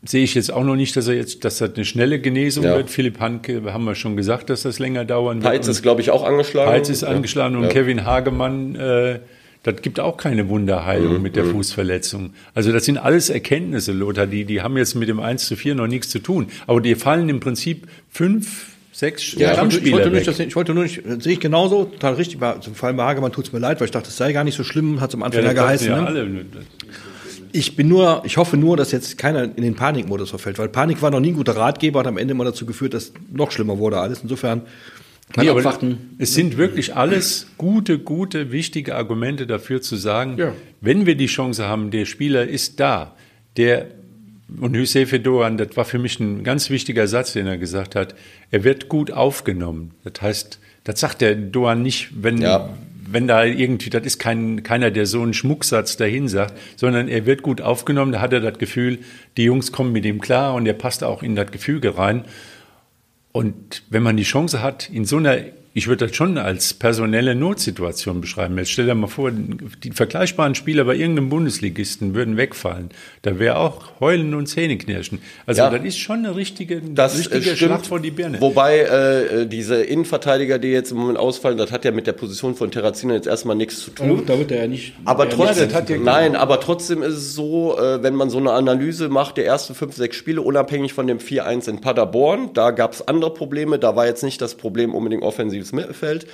sehe ich jetzt auch noch nicht, dass er jetzt, dass das eine schnelle Genesung ja. wird. Philipp Hanke haben wir schon gesagt, dass das länger dauern wird. Peitz ist, glaube ich, auch angeschlagen. Peitz ist angeschlagen ja. und. Kevin Hagemann, äh, das gibt auch keine Wunderheilung mhm. mit der mhm. Fußverletzung. Also das sind alles Erkenntnisse, Lothar, die, die haben jetzt mit dem 1 zu 4 noch nichts zu tun. Aber die fallen im Prinzip fünf sechs ja, Stammspieler. Ich wollte, nicht, das, ich wollte nur nicht, das sehe ich genauso, total richtig. Bei, zum Fall bei Hagemann tut es mir leid, weil ich dachte, es sei gar nicht so schlimm, hat es am Anfang ja, ja geheißen. Ja ne? alle. Ich bin nur, ich hoffe nur, dass jetzt keiner in den Panikmodus verfällt, weil Panik war noch nie ein guter Ratgeber, hat am Ende immer dazu geführt, dass noch schlimmer wurde alles. Insofern, Nee, aber es sind wirklich alles gute, gute, wichtige Argumente dafür zu sagen, ja. wenn wir die Chance haben, der Spieler ist da, der und Hüseyin Doan, das war für mich ein ganz wichtiger Satz, den er gesagt hat. Er wird gut aufgenommen. Das heißt, das sagt der Doan nicht, wenn, ja. wenn da irgendwie, das ist kein, keiner, der so einen Schmucksatz dahin sagt, sondern er wird gut aufgenommen. Da hat er das Gefühl, die Jungs kommen mit ihm klar und er passt auch in das Gefüge rein. Und wenn man die Chance hat, in so einer ich würde das schon als personelle Notsituation beschreiben. Jetzt stell dir mal vor, die vergleichbaren Spieler bei irgendeinem Bundesligisten würden wegfallen. Da wäre auch Heulen und Zähneknirschen. Also ja, das ist schon eine richtige, das richtige Schlacht vor die Birne. Wobei äh, diese Innenverteidiger, die jetzt im Moment ausfallen, das hat ja mit der Position von Terrazino jetzt erstmal nichts zu tun. Da wird er ja nicht. Aber trotzdem, ja, nein, aber trotzdem ist es so, äh, wenn man so eine Analyse macht, der ersten fünf, sechs Spiele, unabhängig von dem 4-1 in Paderborn, da gab es andere Probleme. Da war jetzt nicht das Problem unbedingt offensiv ins Mittelfeld.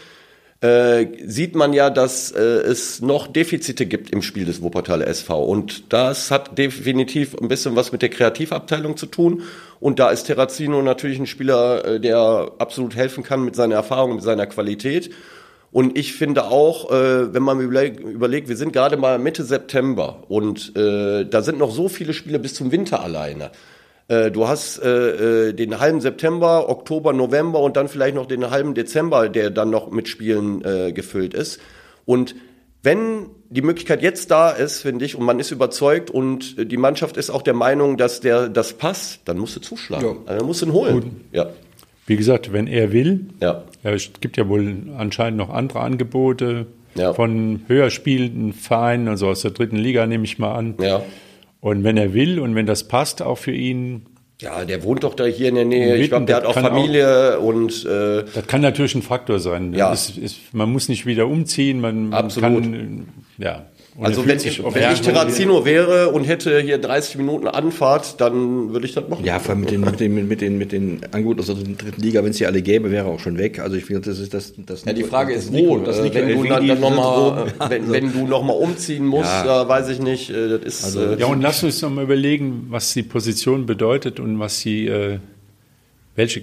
äh, sieht man ja, dass äh, es noch Defizite gibt im Spiel des Wuppertaler SV. Und das hat definitiv ein bisschen was mit der Kreativabteilung zu tun. Und da ist Terrazino natürlich ein Spieler, äh, der absolut helfen kann mit seiner Erfahrung, mit seiner Qualität. Und ich finde auch, äh, wenn man überlegt, überlegt, wir sind gerade mal Mitte September und äh, da sind noch so viele Spiele bis zum Winter alleine. Äh, du hast äh, äh, den halben September, Oktober, November und dann vielleicht noch den halben Dezember, der dann noch mit Spielen äh, gefüllt ist. Und wenn die Möglichkeit jetzt da ist, finde ich, und man ist überzeugt und die Mannschaft ist auch der Meinung, dass der das passt, dann musst du zuschlagen. Ja. Also, dann musst du ihn holen. Gut. Ja. Wie gesagt, wenn er will, ja. es gibt ja wohl anscheinend noch andere Angebote ja. von höher spielenden Vereinen, also aus der dritten Liga nehme ich mal an. Ja. Und wenn er will und wenn das passt, auch für ihn. Ja, der wohnt doch da hier in der Nähe. Ich glaube, der hat auch Familie auch, und. Äh, das kann natürlich ein Faktor sein. Ja. Ist, ist, man muss nicht wieder umziehen. Man, man kann. Ja. Und also wenn ich, wenn ich Terrazino wäre und hätte hier 30 Minuten Anfahrt, dann würde ich das machen. Ja, vor allem mit den, mit den, mit den, mit den Angeboten aus der dritten Liga, wenn es hier alle gäbe, wäre auch schon weg. Also ich finde, das ist das, das. Ja, die Frage ist wo. Das wenn, du dann, dann noch mal, [laughs] wenn, wenn du noch mal umziehen musst, ja. weiß ich nicht. Äh, das ist. Also, äh, ja, und lass uns noch mal überlegen, was die Position bedeutet und was sie, äh, welche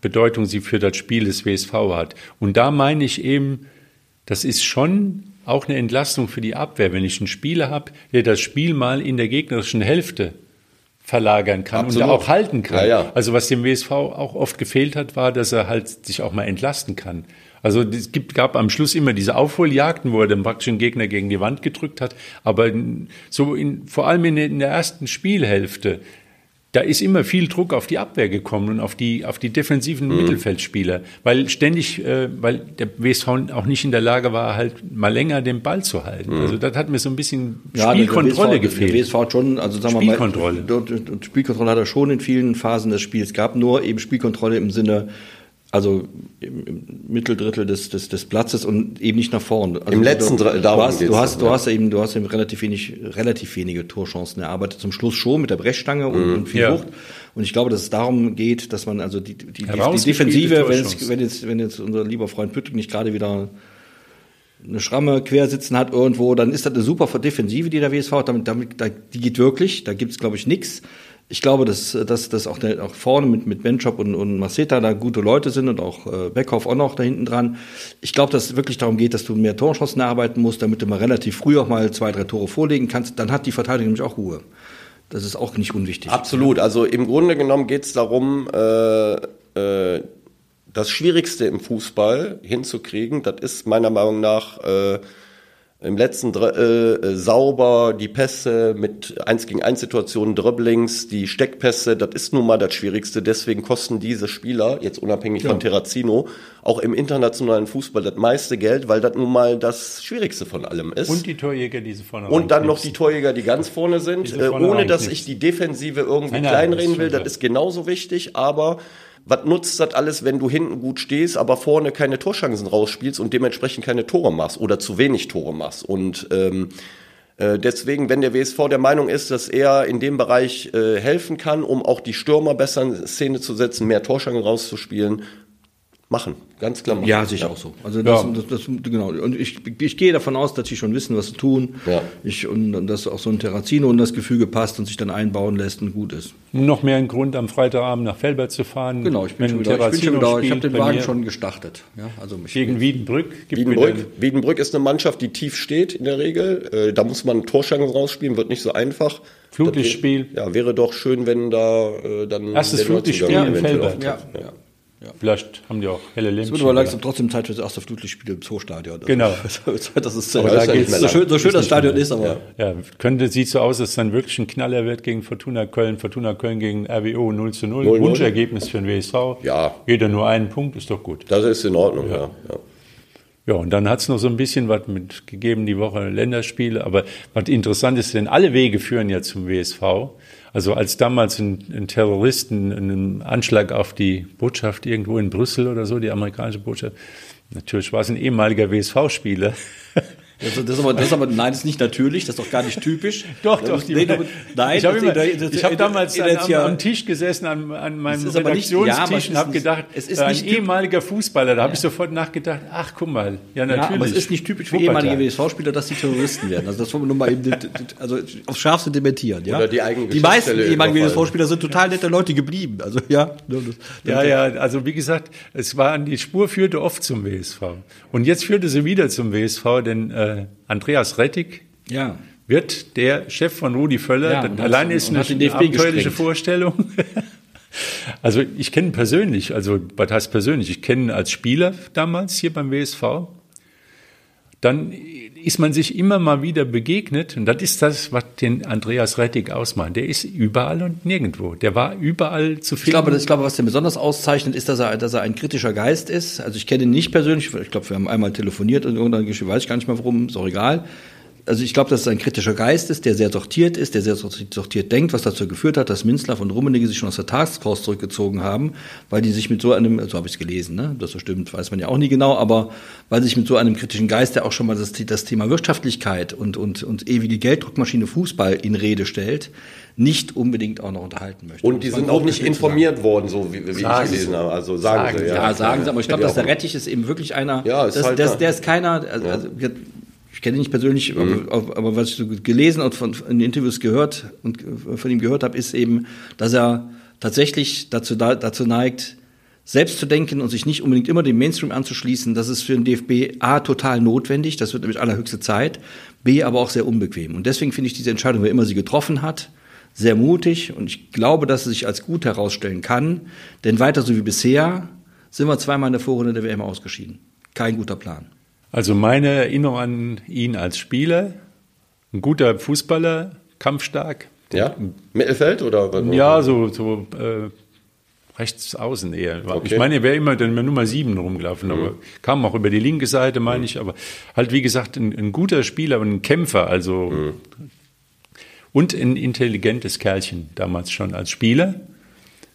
Bedeutung sie für das Spiel des WSV hat. Und da meine ich eben, das ist schon auch eine Entlastung für die Abwehr, wenn ich einen Spieler habe, der das Spiel mal in der gegnerischen Hälfte verlagern kann Absolut. und auch halten kann. Ja, ja. Also was dem WSV auch oft gefehlt hat, war, dass er halt sich auch mal entlasten kann. Also es gibt, gab am Schluss immer diese Aufholjagden, wo er den praktischen Gegner gegen die Wand gedrückt hat. Aber so in, vor allem in, in der ersten Spielhälfte da ist immer viel Druck auf die Abwehr gekommen und auf die, auf die defensiven mhm. Mittelfeldspieler, weil ständig, äh, weil der WSV auch nicht in der Lage war, halt mal länger den Ball zu halten. Mhm. Also das hat mir so ein bisschen ja, Spielkontrolle der WSV, gefehlt. Der WSV hat schon, also sagen Spielkontrolle. wir mal, Spielkontrolle. Spielkontrolle hat er schon in vielen Phasen des Spiels. Es gab nur eben Spielkontrolle im Sinne, also im, im Mitteldrittel des, des, des Platzes und eben nicht nach vorne. Also Im letzten Drittel, du, hast, du hast, du hast eben, du hast eben relativ wenig, relativ wenige Torchancen erarbeitet. Zum Schluss schon mit der Brechstange und, mhm. und viel ja. Wucht. Und ich glaube, dass es darum geht, dass man also die, die, die, die Defensive, wenn jetzt, wenn jetzt, wenn jetzt unser lieber Freund Püttek nicht gerade wieder eine Schramme quersitzen hat irgendwo, dann ist das eine super Defensive, die der WSV hat. Damit, damit, die geht wirklich, da gibt's glaube ich nichts ich glaube, dass, dass, dass auch, der, auch vorne mit, mit Benchop und, und Maceta da gute Leute sind und auch äh, Beckhoff auch noch da hinten dran. Ich glaube, dass es wirklich darum geht, dass du mehr Torchancen erarbeiten musst, damit du mal relativ früh auch mal zwei, drei Tore vorlegen kannst. Dann hat die Verteidigung nämlich auch Ruhe. Das ist auch nicht unwichtig. Absolut. Also im Grunde genommen geht es darum, äh, äh, das Schwierigste im Fußball hinzukriegen. Das ist meiner Meinung nach äh, im letzten äh, äh, sauber die Pässe mit 1 gegen 1 Situationen, Dribblings, die Steckpässe, das ist nun mal das Schwierigste. Deswegen kosten diese Spieler, jetzt unabhängig ja. von Terrazino, auch im internationalen Fußball das meiste Geld, weil das nun mal das Schwierigste von allem ist. Und die Torjäger, die sie vorne Und dann noch die Torjäger, die ganz vorne sind, äh, ohne dass ich die Defensive irgendwie nein, nein, kleinreden will. Das ist genauso wichtig, aber was nutzt das alles, wenn du hinten gut stehst, aber vorne keine Torschancen rausspielst und dementsprechend keine Tore machst oder zu wenig Tore machst? Und ähm, äh, deswegen, wenn der WSV der Meinung ist, dass er in dem Bereich äh, helfen kann, um auch die Stürmer besser in Szene zu setzen, mehr Torschancen rauszuspielen, machen. Ganz klar machen. Ja, sehe ich ja. auch so. Also das, ja. das, das, genau. Und ich, ich gehe davon aus, dass sie schon wissen, was sie tun. Ja. Ich, und, und dass auch so ein Terrazino und das Gefüge passt und sich dann einbauen lässt und gut ist. Noch mehr ein Grund, am Freitagabend nach Felbert zu fahren. Genau, ich bin schon wieder, ich, bin schon wieder, ich habe den Wagen schon gestartet. Ja, also gegen Wiedenbrück. Gibt Wiedenbrück, Wiedenbrück ist eine Mannschaft, die tief steht in der Regel. Äh, da muss man Torschancen rausspielen, wird nicht so einfach. Flutlichtspiel. Ja, wäre doch schön, wenn da äh, dann erstes Flutlichtspiel in Felbert. Ja, ja. Ja. Vielleicht haben die auch helle Lämpchen. Es wird aber langsam trotzdem Zeit für das erste Flutlichtspiel im Zoostadion. Genau. [laughs] das ist, aber da geht's so, schön, so schön das Stadion ist, aber. Ja. ja, könnte, sieht so aus, dass es dann wirklich ein Knaller wird gegen Fortuna Köln. Fortuna Köln gegen RWO 0 zu 0. 0 Wunschergebnis für den WSV. Ja. Jeder nur einen Punkt, ist doch gut. Das ist in Ordnung, ja. ja. Ja, und dann hat's noch so ein bisschen was mit gegeben, die Woche Länderspiele. Aber was interessant ist, denn alle Wege führen ja zum WSV. Also als damals ein, ein Terroristen einen Anschlag auf die Botschaft irgendwo in Brüssel oder so, die amerikanische Botschaft, natürlich war es ein ehemaliger WSV-Spieler, [laughs] Das, das, ist aber, das ist aber, nein, das ist nicht natürlich, das ist doch gar nicht typisch. [laughs] Doch, doch. Nee, du- nein, ich habe das- das- hab damals das- an, das- am, ja- am Tisch gesessen, an, an meinem ist aber nicht- ja, Redaktionstisch und habe gedacht, es ist äh, ein ehemaliger Fußballer, da habe ich sofort nachgedacht, ach guck mal, ja natürlich. Ja, aber es ist nicht typisch für Wuppertal. ehemalige WSV-Spieler, dass sie Terroristen werden. Also das wollen wir nur mal eben, also aufs Schärfste dementieren. Ja? Oder die eigene Die meisten ehemaligen. WSV-Spieler sind total nette Leute geblieben. Also ja. das- Ja, ja, also wie gesagt, es war die Spur führte oft zum WSV. Und jetzt führte sie wieder zum WSV, denn äh, Andreas Rettig Ja. wird der Chef von Rudi Völler. Ja, allein ist eine abenteuerliche. Vorstellung. [laughs] Also ich kenne ihn persönlich, also was heißt persönlich? Ich kenne ihn als Spieler damals hier beim WSV. Dann ist man sich immer mal wieder begegnet und das ist das, was den Andreas Rettig ausmacht. Der ist überall und nirgendwo. Der war überall zu Ich finden. glaube, das- ich glaube, was den besonders auszeichnet, ist, dass er, dass er ein kritischer Geist ist. Also ich kenne ihn nicht persönlich. Ich glaube, wir haben einmal telefoniert und Geschichte, weiß ich gar nicht mehr warum, ist auch egal. Also ich glaube, dass es ein kritischer Geist ist, der sehr sortiert ist, der sehr sortiert denkt, was dazu geführt hat, dass Minzlaff und Rummenigge sich schon aus der Taskforce zurückgezogen haben, weil die sich mit so einem, so habe ich es gelesen, ne? das so stimmt, weiß man ja auch nie genau, aber weil sie sich mit so einem kritischen Geist, der auch schon mal das, das Thema Wirtschaftlichkeit und, und, und ewige Gelddruckmaschine Fußball in Rede stellt, nicht unbedingt auch noch unterhalten möchte. Und die Das sind auch nicht zu sagen. informiert worden, so wie, wie ich gelesen habe. Also sagen, Sagen sie, ja. Ja, sagen sie, aber ich glaube, Ja, dass der. Rettich ist eben wirklich einer, Ja, ist das, halt der, da. der ist keiner, also, also wir- ich kenne ihn nicht persönlich, Mhm. aber, aber was ich so gelesen und von, in den Interviews gehört und von ihm gehört habe, ist eben, dass er tatsächlich dazu, da- dazu neigt, selbst zu denken und sich nicht unbedingt immer dem Mainstream anzuschließen, das ist für den DFB A total notwendig, das wird nämlich allerhöchste Zeit, B aber auch sehr unbequem. Und deswegen finde ich diese Entscheidung, wer immer sie getroffen hat, sehr mutig und ich glaube, dass es sich als gut herausstellen kann, denn weiter so wie bisher sind wir zweimal in der Vorrunde der WM ausgeschieden. Kein guter Plan. Also meine Erinnerung an ihn als Spieler, ein guter Fußballer, kampfstark. Ja? Mittelfeld oder? was? Ja, so, so äh, rechts außen eher. Okay. Ich meine, er wäre immer dann mit Nummer sieben rumgelaufen, aber kam auch über die linke Seite, meine ich. Aber halt, wie gesagt, ein, ein guter Spieler und ein Kämpfer, also und ein intelligentes Kerlchen damals schon als Spieler.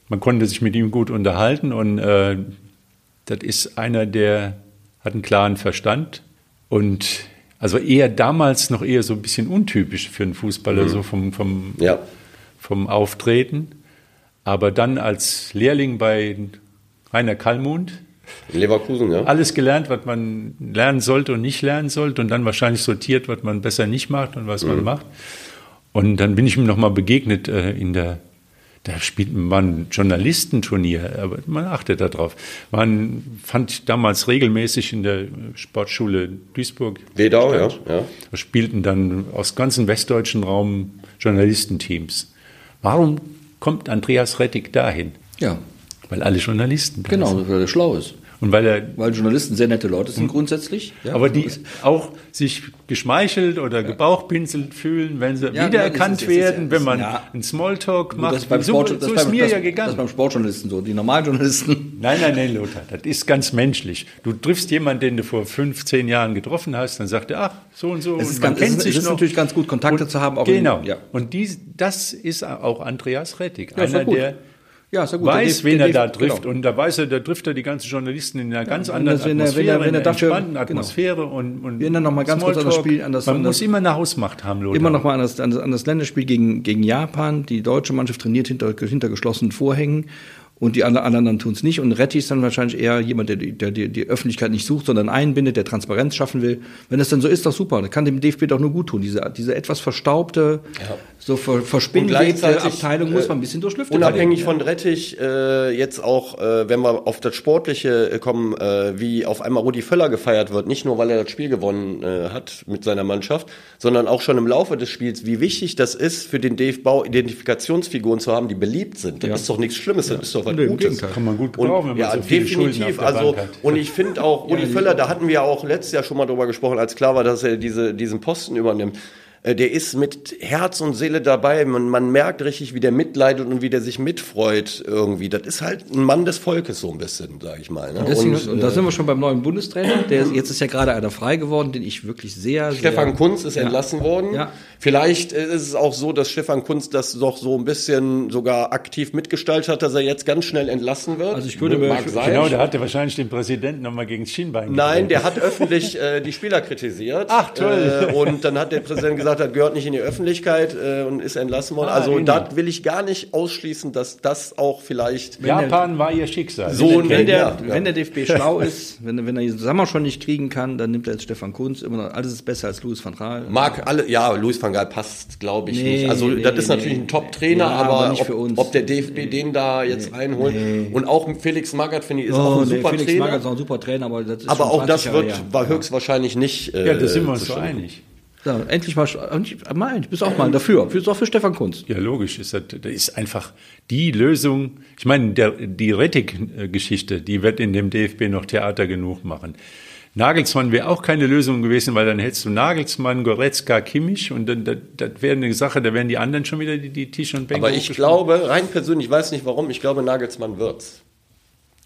Man konnte sich mit ihm gut unterhalten und äh, das ist einer, der hat einen klaren Verstand und also eher damals noch eher so ein bisschen untypisch für einen Fußballer, so vom, vom, Ja. vom Auftreten. Aber dann als Lehrling bei Rainer Kallmund In Leverkusen, ja. alles gelernt, was man lernen sollte und nicht lernen sollte und dann wahrscheinlich sortiert, was man besser nicht macht und was man macht. Und dann bin ich ihm nochmal begegnet äh, in der, da spielt man ein Journalistenturnier, aber man achtet darauf. Man fand damals regelmäßig in der Sportschule Duisburg Wedau, ja. ja. Da spielten dann aus ganzen westdeutschen Raum Journalistenteams. Warum kommt Andreas Rettig dahin? Ja, Weil alle Journalisten genau, weil er schlau ist. Und weil er Weil Journalisten sehr nette Leute sind grundsätzlich. Ja, aber die auch sich geschmeichelt oder gebauchpinselt fühlen, wenn sie Ja, wiedererkannt ist- werden, wenn man ja. einen Smalltalk das macht. ist beim so Sport, so das ist beim, mir das, ja Das gegangen. ist beim Sportjournalisten so. Die Normaljournalisten. [laughs] Nein, nein, nein, Lothar, das ist ganz menschlich. Du triffst jemanden, den du vor fünf, zehn Jahren getroffen hast, dann sagt er, ach, so und so. Es und ist, man ganz, kennt es es ist natürlich ganz gut, Kontakte zu haben. Auch in- genau. ja. Und dies, das ist auch Andreas Rettig, Ja, einer, der Ja, ist ja gut. weiß, Der- wen der- er da genau. trifft. Und da weiß er, da trifft er die ganzen Journalisten in einer ganz und anderen wenn er- Atmosphäre, wenn er- wenn er einer dafür- entspannten genau. Atmosphäre und, und Wir erinnern noch mal ganz kurz an das. Spiel, an das- Man an muss das- immer eine Hausmacht haben, Lothar. Immer noch mal an das, an das, an das Länderspiel gegen, gegen Japan. Die deutsche Mannschaft trainiert hinter, hinter geschlossenen Vorhängen und die anderen tun es nicht. Und Retti ist dann wahrscheinlich eher jemand, der, die- der die, die Öffentlichkeit nicht sucht, sondern einbindet, der Transparenz schaffen will. Wenn das dann so ist, doch super. Das kann dem DFB doch nur gut tun. Diese, diese etwas verstaubte, so ver, verspinnwebte Abteilung muss äh, man ein bisschen durchlüftet Unabhängig von Rettich, äh, jetzt auch, äh, wenn wir auf das Sportliche äh, kommen, äh, wie auf einmal Rudi Völler gefeiert wird, nicht nur, weil er das Spiel gewonnen äh, hat mit seiner Mannschaft, sondern auch schon im Laufe des Spiels, wie wichtig das ist, für den DFB Identifikationsfiguren zu haben, die beliebt sind. Das ist doch nichts Schlimmes, das ist doch was Nee, Gutes. Kann man gut Und, wenn man ja, so definitiv. Also, und ich finde auch, Rudi Völler, da hatten wir ja auch letztes Jahr schon mal drüber gesprochen, als klar war, dass er diese, diesen Posten übernimmt. Äh, der ist mit Herz und Seele dabei. Man, man merkt richtig, wie der mitleidet und wie der sich mitfreut irgendwie. Das ist halt ein Mann des Volkes so ein bisschen, sag ich mal. Ne? Und, deswegen, und, und da sind wir schon beim neuen Bundestrainer. Der, jetzt ist ja gerade einer frei geworden, den ich wirklich sehr, Stefan sehr, Kunz ist entlassen worden. Ja. Vielleicht ist es auch so, dass Stefan Kunz das doch so ein bisschen sogar aktiv mitgestaltet hat, dass er jetzt ganz schnell entlassen wird. Also ich würde mir-. Genau, der hatte wahrscheinlich den Präsidenten nochmal gegen das Schienbein Nein, gedrängt. der hat öffentlich äh, die Spieler kritisiert. Ach, toll. Äh, und dann hat der Präsident gesagt, das gehört nicht in die Öffentlichkeit äh, und ist entlassen worden. Ah, also da will ich gar nicht ausschließen, dass das auch vielleicht Japan war ihr Schicksal. So ein- wenn der, Ja, wenn der DFB schlau [laughs] ist, wenn, wenn er den Sommer schon nicht kriegen kann, dann nimmt er jetzt Stefan Kunz. Immer noch, alles ist besser als Louis van Gaal. mag alle. Ja, Luis van Gaal passt, glaube ich Nee, nicht. Also nee, das ist nee, natürlich nee. ein Top-Trainer, Ja, aber aber, nicht ob, für uns. ob der DFB den da jetzt reinholt und auch Felix Magath finde ich ist auch Oh, ein nee, super Felix Trainer. Magath ist auch ein super Trainer, aber das ist aber schon auch 20 das Jahre wird war höchstwahrscheinlich nicht. Äh, ja, da sind wir uns so einig. So, endlich mal, mal, du bist auch mal dafür. Bist auch für Stefan Kunz. Ja, logisch. Ist das, das ist einfach die Lösung. Ich meine, der, die Rettig-Geschichte, die wird in dem DFB noch Theater genug machen. Nagelsmann wäre auch keine Lösung gewesen, weil dann hättest du Nagelsmann, Goretzka, Kimmich und dann das, das wäre eine Sache, da wären die anderen schon wieder die, die Tisch und Bänke Aber ich glaube, rein persönlich, ich weiß nicht warum, ich glaube, Nagelsmann wird's.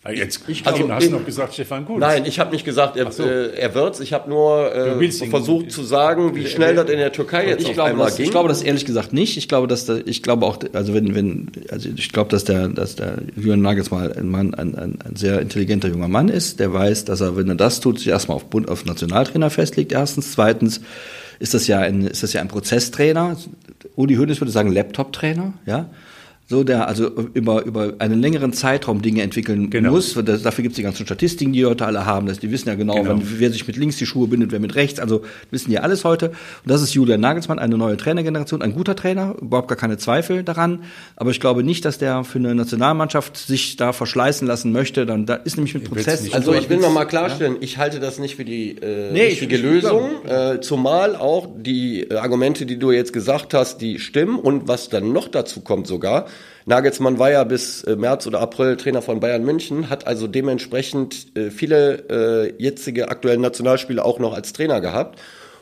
Ah, Jetzt, Ich also, glaube, hast du noch gesagt, Stefan Kunz. Nein, ich habe nicht gesagt, er, so. äh, er wird's. Ich habe nur äh, willst ihn- versucht zu sagen, wie schnell das in der Türkei jetzt Ich auf glaube, einmal das, ging. ich glaube das ehrlich gesagt nicht. Ich glaube, dass da, ich glaube auch, also wenn, wenn, also ich glaube, dass der, dass der Julian Nagelsmann ein Mann, ein, ein, ein sehr intelligenter junger Mann ist, der weiß, dass er, wenn er das tut, sich erstmal auf Bund, auf Nationaltrainer festlegt. Erstens, zweitens ist das ja ein, ist das ja ein Prozesstrainer. Uli Hoeneß würde sagen Laptop-Trainer, ja. So, der also über, über einen längeren Zeitraum Dinge entwickeln Genau. muss. Das, dafür gibt es die ganzen Statistiken, die heute alle haben. Das, die wissen ja genau, Genau. wann, wer sich mit links die Schuhe bindet, wer mit rechts. Also wissen die alles heute. Und das ist Julian Nagelsmann, eine neue Trainergeneration, ein guter Trainer, überhaupt gar keine Zweifel daran. Aber ich glaube nicht, dass der für eine Nationalmannschaft sich da verschleißen lassen möchte. Dann da ist nämlich mit Prozess. Also so ich will noch mal klarstellen, ich halte das nicht für die äh, Nee, richtige ich- ich- Lösung, äh, zumal auch die äh, Argumente, die du jetzt gesagt hast, die stimmen und was dann noch dazu kommt sogar. Nagelsmann war ja bis äh, März oder April Trainer von Bayern München, hat also dementsprechend äh, viele äh, jetzige aktuellen Nationalspieler auch noch als Trainer gehabt.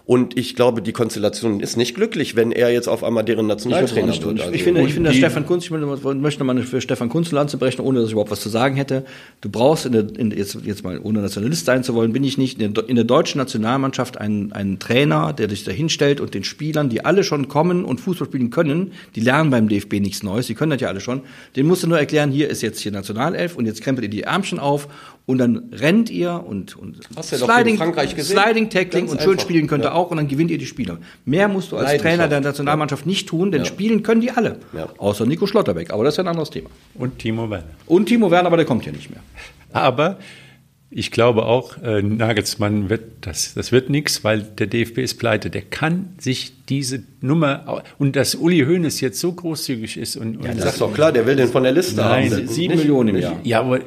Und ich glaube, die Konstellation ist nicht glücklich, wenn er jetzt auf einmal deren Nationaltrainer Nein, wird. ich, Also- ich finde, ich finde, dass Stefan Kunz, ich möchte möchte mal für Stefan Kunz Lanze brechen, ohne dass ich überhaupt was zu sagen hätte. Du brauchst in der, in, jetzt, jetzt mal, ohne Nationalist sein zu wollen, bin ich nicht, in der, in der deutschen Nationalmannschaft einen, einen Trainer, der sich da hinstellt und den Spielern, die alle schon kommen und Fußball spielen können, die lernen beim DFB nichts Neues, die können das ja alle schon, den musst du nur erklären, hier ist jetzt hier Nationalelf und jetzt krempelt ihr die Ärmchen auf und dann rennt ihr und, und Hast du ja. Sliding, Tackling Ganz und schön einfach, spielen könnt ihr ja. auch und dann gewinnt ihr die Spiele. Mehr musst du als. Trainer der Nationalmannschaft nicht tun, denn Ja. spielen können die alle. Ja. Außer Nico Schlotterbeck, aber das ist ja ein anderes Thema. Und Timo Werner. Und Timo Werner, aber der kommt ja nicht mehr. Aber ich glaube auch, äh, Nagelsmann wird das, das wird nichts, weil der DFB ist pleite. Der kann sich diese Nummer und dass Uli Hoeneß jetzt so großzügig ist und, und Das ist doch klar, der will den von der Liste Nein, haben. Sieben Millionen im Jahr. ja, aber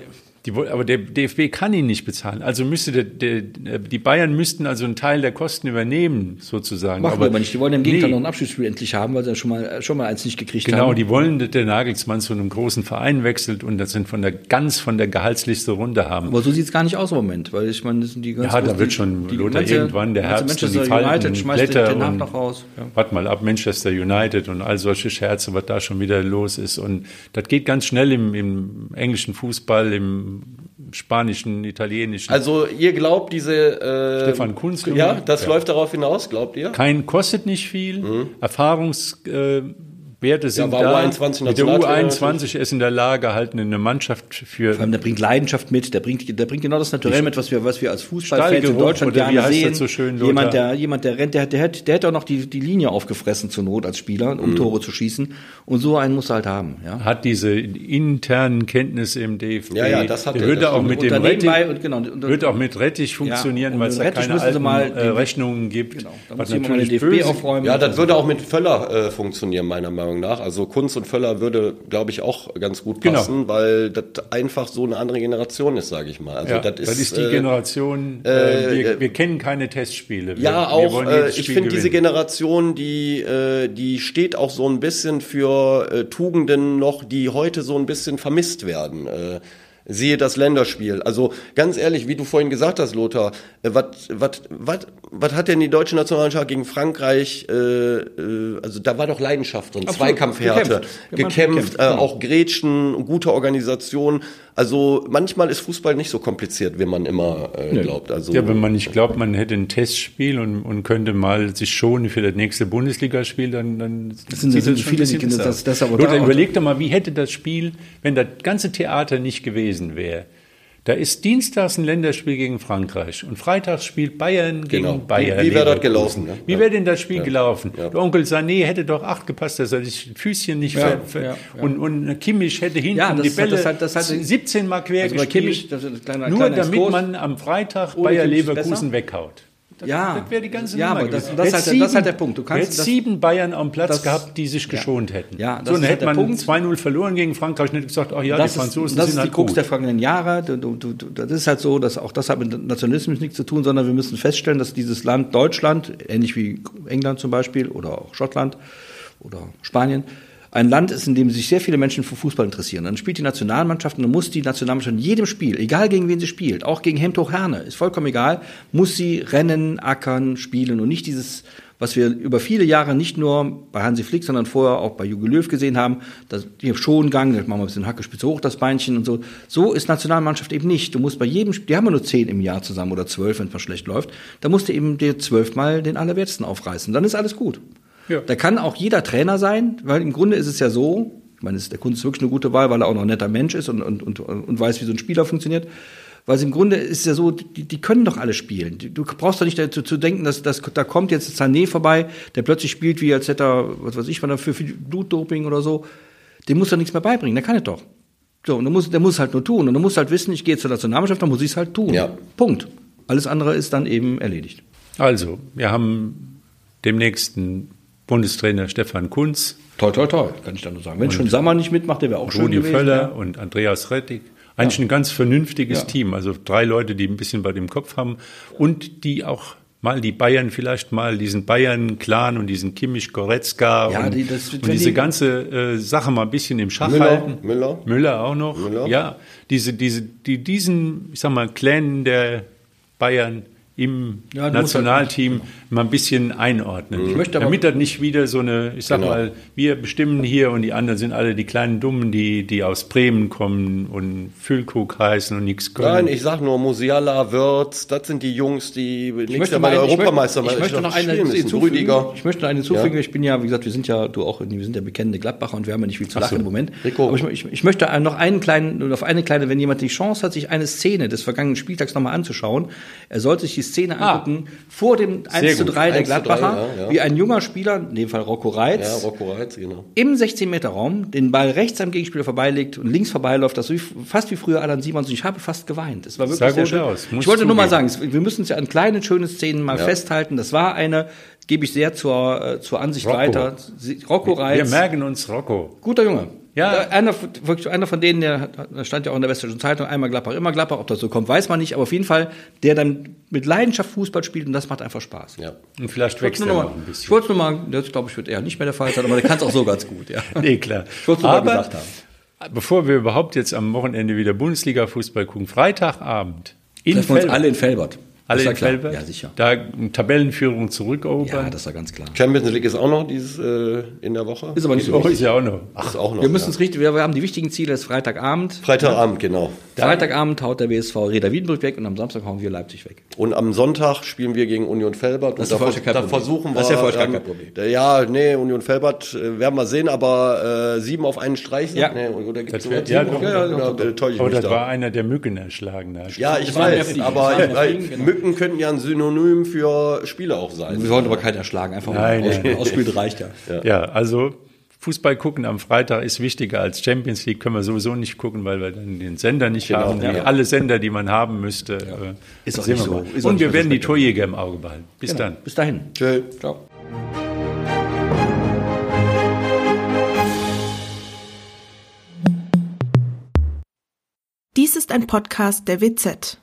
die, aber der DFB kann ihn nicht bezahlen. Also müsste der, der, die Bayern müssten also einen Teil der Kosten übernehmen, sozusagen. Machen wir aber nicht. Die wollen im Gegenteil Nee. noch ein Abschiedsspiel endlich haben, weil sie ja schon mal, schon mal eins nicht gekriegt Genau, haben. die wollen, dass der Nagelsmann zu einem großen Verein wechselt und das sind von der ganz von der Gehaltsliste runter haben. aber so sieht's gar nicht aus im Moment, weil ich meine, das sind die ganz Ja, da wird schon die, Lothar ganze- irgendwann der Herbst und die Manchester United schmeißt den, Blätter den und noch raus. Ja. warte mal ab Manchester United und all solche Scherze, was da schon wieder los ist und das geht ganz schnell im, im englischen Fußball, im spanischen, italienischen. Also ihr glaubt diese äh, Stefan Kunz, Ja, das ja. läuft darauf hinaus, glaubt ihr? Kein kostet nicht viel, Erfahrungswerte äh, Werte sind war da. U21 Mit der Nationaltrainer U21 ist in der Lage, halt eine Mannschaft für Vor allem, der bringt Leidenschaft mit, der bringt, der bringt genau das Naturell mit, was wir, was wir als Fußballfans in Deutschland oder gerne heißt das sehen. so schön, jemand, der, jemand, der rennt, der, der, hat- der hätte auch noch die, die Linie aufgefressen zur Not als Spieler, Mhm. um Tore zu schießen. Und so einen muss er halt haben, ja. hat diese internen Kenntnisse im DFB. Ja, ja, das hat der er, würde auch mit dem Rettich, und genau, und- wird auch mit Rettich funktionieren, und weil es da Rettich keine alten mal äh, den- Rechnungen gibt. Genau, da was muss mal den natürlich DFB böse- aufräumen. Ja, das würde auch mit Völler äh, funktionieren, meiner Meinung nach. Also Kunz und Völler würde, glaube ich, auch ganz gut Genau. passen, weil das einfach so eine andere Generation ist, sage ich mal. Also Ja, das das ist, ist die äh, Generation, äh, wir, wir kennen keine Testspiele. Wir, Ja, auch, äh, ich finde diese. Generation, die, äh, die steht auch so ein bisschen für äh, Tugenden noch, die heute so ein bisschen vermisst werden. Äh, Siehe das Länderspiel. Also ganz ehrlich, wie du vorhin gesagt hast, Lothar, was was hat denn die deutsche Nationalmannschaft gegen Frankreich? Äh, äh, also da war doch Leidenschaft drin, Absolut. Zweikampfhärte, Gekämpft. gekämpft, Gekämpft, äh, genau. auch Grätschen, gute Organisation. Also manchmal ist Fußball nicht so kompliziert, wie man immer äh, glaubt. Also Ja, wenn man nicht glaubt, man hätte ein Testspiel und, und könnte mal sich schonen für das nächste Bundesligaspiel, dann, dann Das sind- das sind viele, die- das- das aber Lothar, da überleg doch mal, wie hätte das Spiel, wenn das ganze Theater nicht gewesen wäre. Da ist dienstags ein Länderspiel gegen Frankreich und freitags spielt Bayern gegen Genau. Bayern. Wie- wie wär das gelaufen, ne? Wie Ja. wäre denn das Spiel gelaufen? Ja. Der Onkel Sané hätte doch acht gepasst, dass er sich Füßchen nicht Ja, ja, ja. Und, und Kimmich hätte hinten Ja, das die Bälle das halt- das halt- 17 Mal quer Also gespielt. Kimmich, das ist ein kleiner- nur kleiner damit Exkurs. man am Freitag Bayer Leverkusen besser. weghaut. Ja, Das wäre die ganze ja, Nummer aber das, das, ist Hätte halt, das ist halt sieben- der Punkt. Du kannst hättest das, sieben Bayern am Platz das- gehabt, die sich geschont hätten. Ja, das so, dann ist halt hätte der man Punkt. 2-0 verloren gegen Frankreich und hätte gesagt, ach ja, das die Franzosen ist, das sind ist halt die Krux der vergangenen Jahre. Du, du, du, das ist halt so, dass auch das hat mit Nationalismus nichts zu tun, sondern wir müssen feststellen, dass dieses Land Deutschland, ähnlich wie England zum Beispiel oder auch Schottland oder Spanien, ein Land ist, in dem sich sehr viele Menschen für Fußball interessieren. Dann spielt die Nationalmannschaft und dann muss die Nationalmannschaft in jedem Spiel, egal gegen wen sie spielt, auch gegen Hemdhoch Herne, ist vollkommen egal, muss sie rennen, ackern, spielen und nicht dieses, was wir über viele Jahre nicht nur bei Hansi Flick, sondern vorher auch bei Jogi Löw gesehen haben, dass die Schongang, machen wir ein bisschen Hackespitze hoch, das Beinchen und so. So ist Nationalmannschaft eben nicht. Du musst bei jedem, Spiel- die haben ja nur zehn im Jahr zusammen oder zwölf, wenn es mal schlecht läuft, da musst du eben dir zwölfmal den Allerwertesten aufreißen. Dann ist alles gut. Ja. Da kann auch jeder Trainer sein, weil im Grunde ist es ja so, ich meine, der Kunst ist wirklich eine gute Wahl, weil er auch noch ein netter Mensch ist und, und, und, und weiß, wie so ein Spieler funktioniert. Weil es im Grunde ist es ja so, die, die können doch alle spielen. Du brauchst doch nicht dazu zu denken, dass, dass da kommt jetzt Sané vorbei, der plötzlich spielt, wie als hätte er, was weiß ich, was er für, für Blutdoping oder so. Dem muss doch nichts mehr beibringen, der kann es doch. So, und der muss, der muss halt nur tun. Und du musst halt wissen, ich gehe zur Nationalmannschaft, dann muss ich es halt tun. Ja. Punkt. Alles andere ist dann eben erledigt. Also, wir haben demnächst einen Bundestrainer Stefan Kunz, Toll, toll, toll, kann ich da nur sagen. Wenn schon Sammer nicht mitmacht, der wäre auch schön Rudi gewesen. Völler ja. und Andreas Rettig. Eigentlich ein ganz vernünftiges Ja. Team. Also drei Leute, die ein bisschen bei dem Kopf haben und die auch mal die Bayern vielleicht mal diesen Bayern-Clan und diesen Kimmich, Goretzka Ja, und, die- das- und diese die- ganze äh, Sache mal ein bisschen im Schach Müller, halten. Müller. Müller auch noch. Müller. Ja, diese, diese, die, diesen, ich sag mal, Clan der Bayern im Ja, musst Nationalteam mal ein bisschen einordnen. Ich möchte aber- Damit das nicht wieder so eine, ich sag Genau. mal, wir bestimmen hier und die anderen sind alle die kleinen Dummen, die, die aus Bremen kommen und Füllkrug heißen und nichts können. Nein, ich sag nur Musiala, Wirtz, das sind die Jungs, die Ich nächstes möchte, Jahr bei mal, der ich, möchte, Europameister ich möchte noch eine hinzufügen. Ich möchte noch eine hinzufügen. Ja. Ich bin ja, wie gesagt, wir sind ja, du auch, wir sind ja bekennende Gladbacher und wir haben ja nicht viel zu Ach so. lachen im Moment. Rico. Aber ich, ich, ich möchte noch einen kleinen, auf eine kleine, wenn jemand die Chance hat, sich eine Szene des vergangenen Spieltags nochmal anzuschauen, er sollte sich die Szene Ah. angucken, vor dem 1 zu gut. 3 der 1 zu 3, Gladbacher, ja, ja. wie ein junger Spieler, in dem Fall Rocco Reitz, Ja, Rocco Reitz, genau. im 16-Meter-Raum den Ball rechts am Gegenspieler vorbeilegt und links vorbeiläuft, das fast wie früher Alan Simons. Ich habe fast geweint. Es war wirklich Sah sehr gut schön. aus, Ich wollte nur mal sagen, wir müssen es ja an kleinen, schönen Szenen mal festhalten. Das war eine, gebe ich sehr zur, äh, zur Ansicht Rocco. weiter. Rocco wir Reitz, merken uns Rocco. guter Junge. Ja. Einer, von- wirklich einer von denen, der stand ja auch in der Westdeutschen Zeitung, einmal Gladbach, immer Gladbach. Ob das so kommt, weiß man nicht. Aber auf jeden Fall, der dann mit Leidenschaft Fußball spielt und das macht einfach Spaß. Ja. Und vielleicht Ich wächst nur er noch mal, ein ich bisschen. wollte nur mal, das glaube ich wird eher nicht mehr der Fall sein, aber der kann es auch so ganz gut. Ja. [laughs] Nee, klar. Ich wollte nur mal Aber gesagt haben. bevor wir überhaupt jetzt am Wochenende wieder Bundesliga-Fußball gucken, Freitagabend in Treffen wir uns Felbert. alle in Felbert. Alle in. Felbert. Ja, sicher. Da eine Tabellenführung zurückerobern. Ja, das war ganz klar. Champions League ist auch noch dieses äh, in der Woche. Ist aber nicht so wichtig. ist ja auch noch. ist auch noch. Wir müssen ja. richtig, wir, wir haben die wichtigen Ziele, es ist Freitagabend. Freitagabend, genau. Freitagabend haut der WSV Reda Wiedenbrück weg und am Samstag hauen wir Leipzig weg. Und am Sonntag spielen wir gegen Union Felbert. Das ist und für da, ja da Problem. versuchen wir. Das ist ja gar ähm, kein Problem. da- Ja, nee, Union Felbert äh, werden wir sehen, aber äh, sieben auf einen Streich. Ja. Nee, oder gibt's Das wird- ja, sieben? doch, Oder- doch, oder, doch, äh, täusche ich Oh, mich das da? war einer der Mücken erschlagen. Da. Ja, ich Das waren mehr weiß, Fliegen. aber Das waren mehr äh, Fliegen, genau. Mücken könnten ja ein Synonym für Spieler auch sein. Wir wollen aber keinen erschlagen, einfach Nein, mal nein. aus, ausspielen reicht ja. Ja, also Fußball gucken am Freitag ist wichtiger als Champions League. Können wir sowieso nicht gucken, weil wir dann den Sender nicht Genau, haben. ja. Alle Sender, die man haben müsste. äh, Ist auch nicht wir so- mal. ist Und wir werden die. Torjäger im Auge behalten. Bis dann. Bis dahin. Tschö. Ciao. Dies ist ein Podcast der WZ.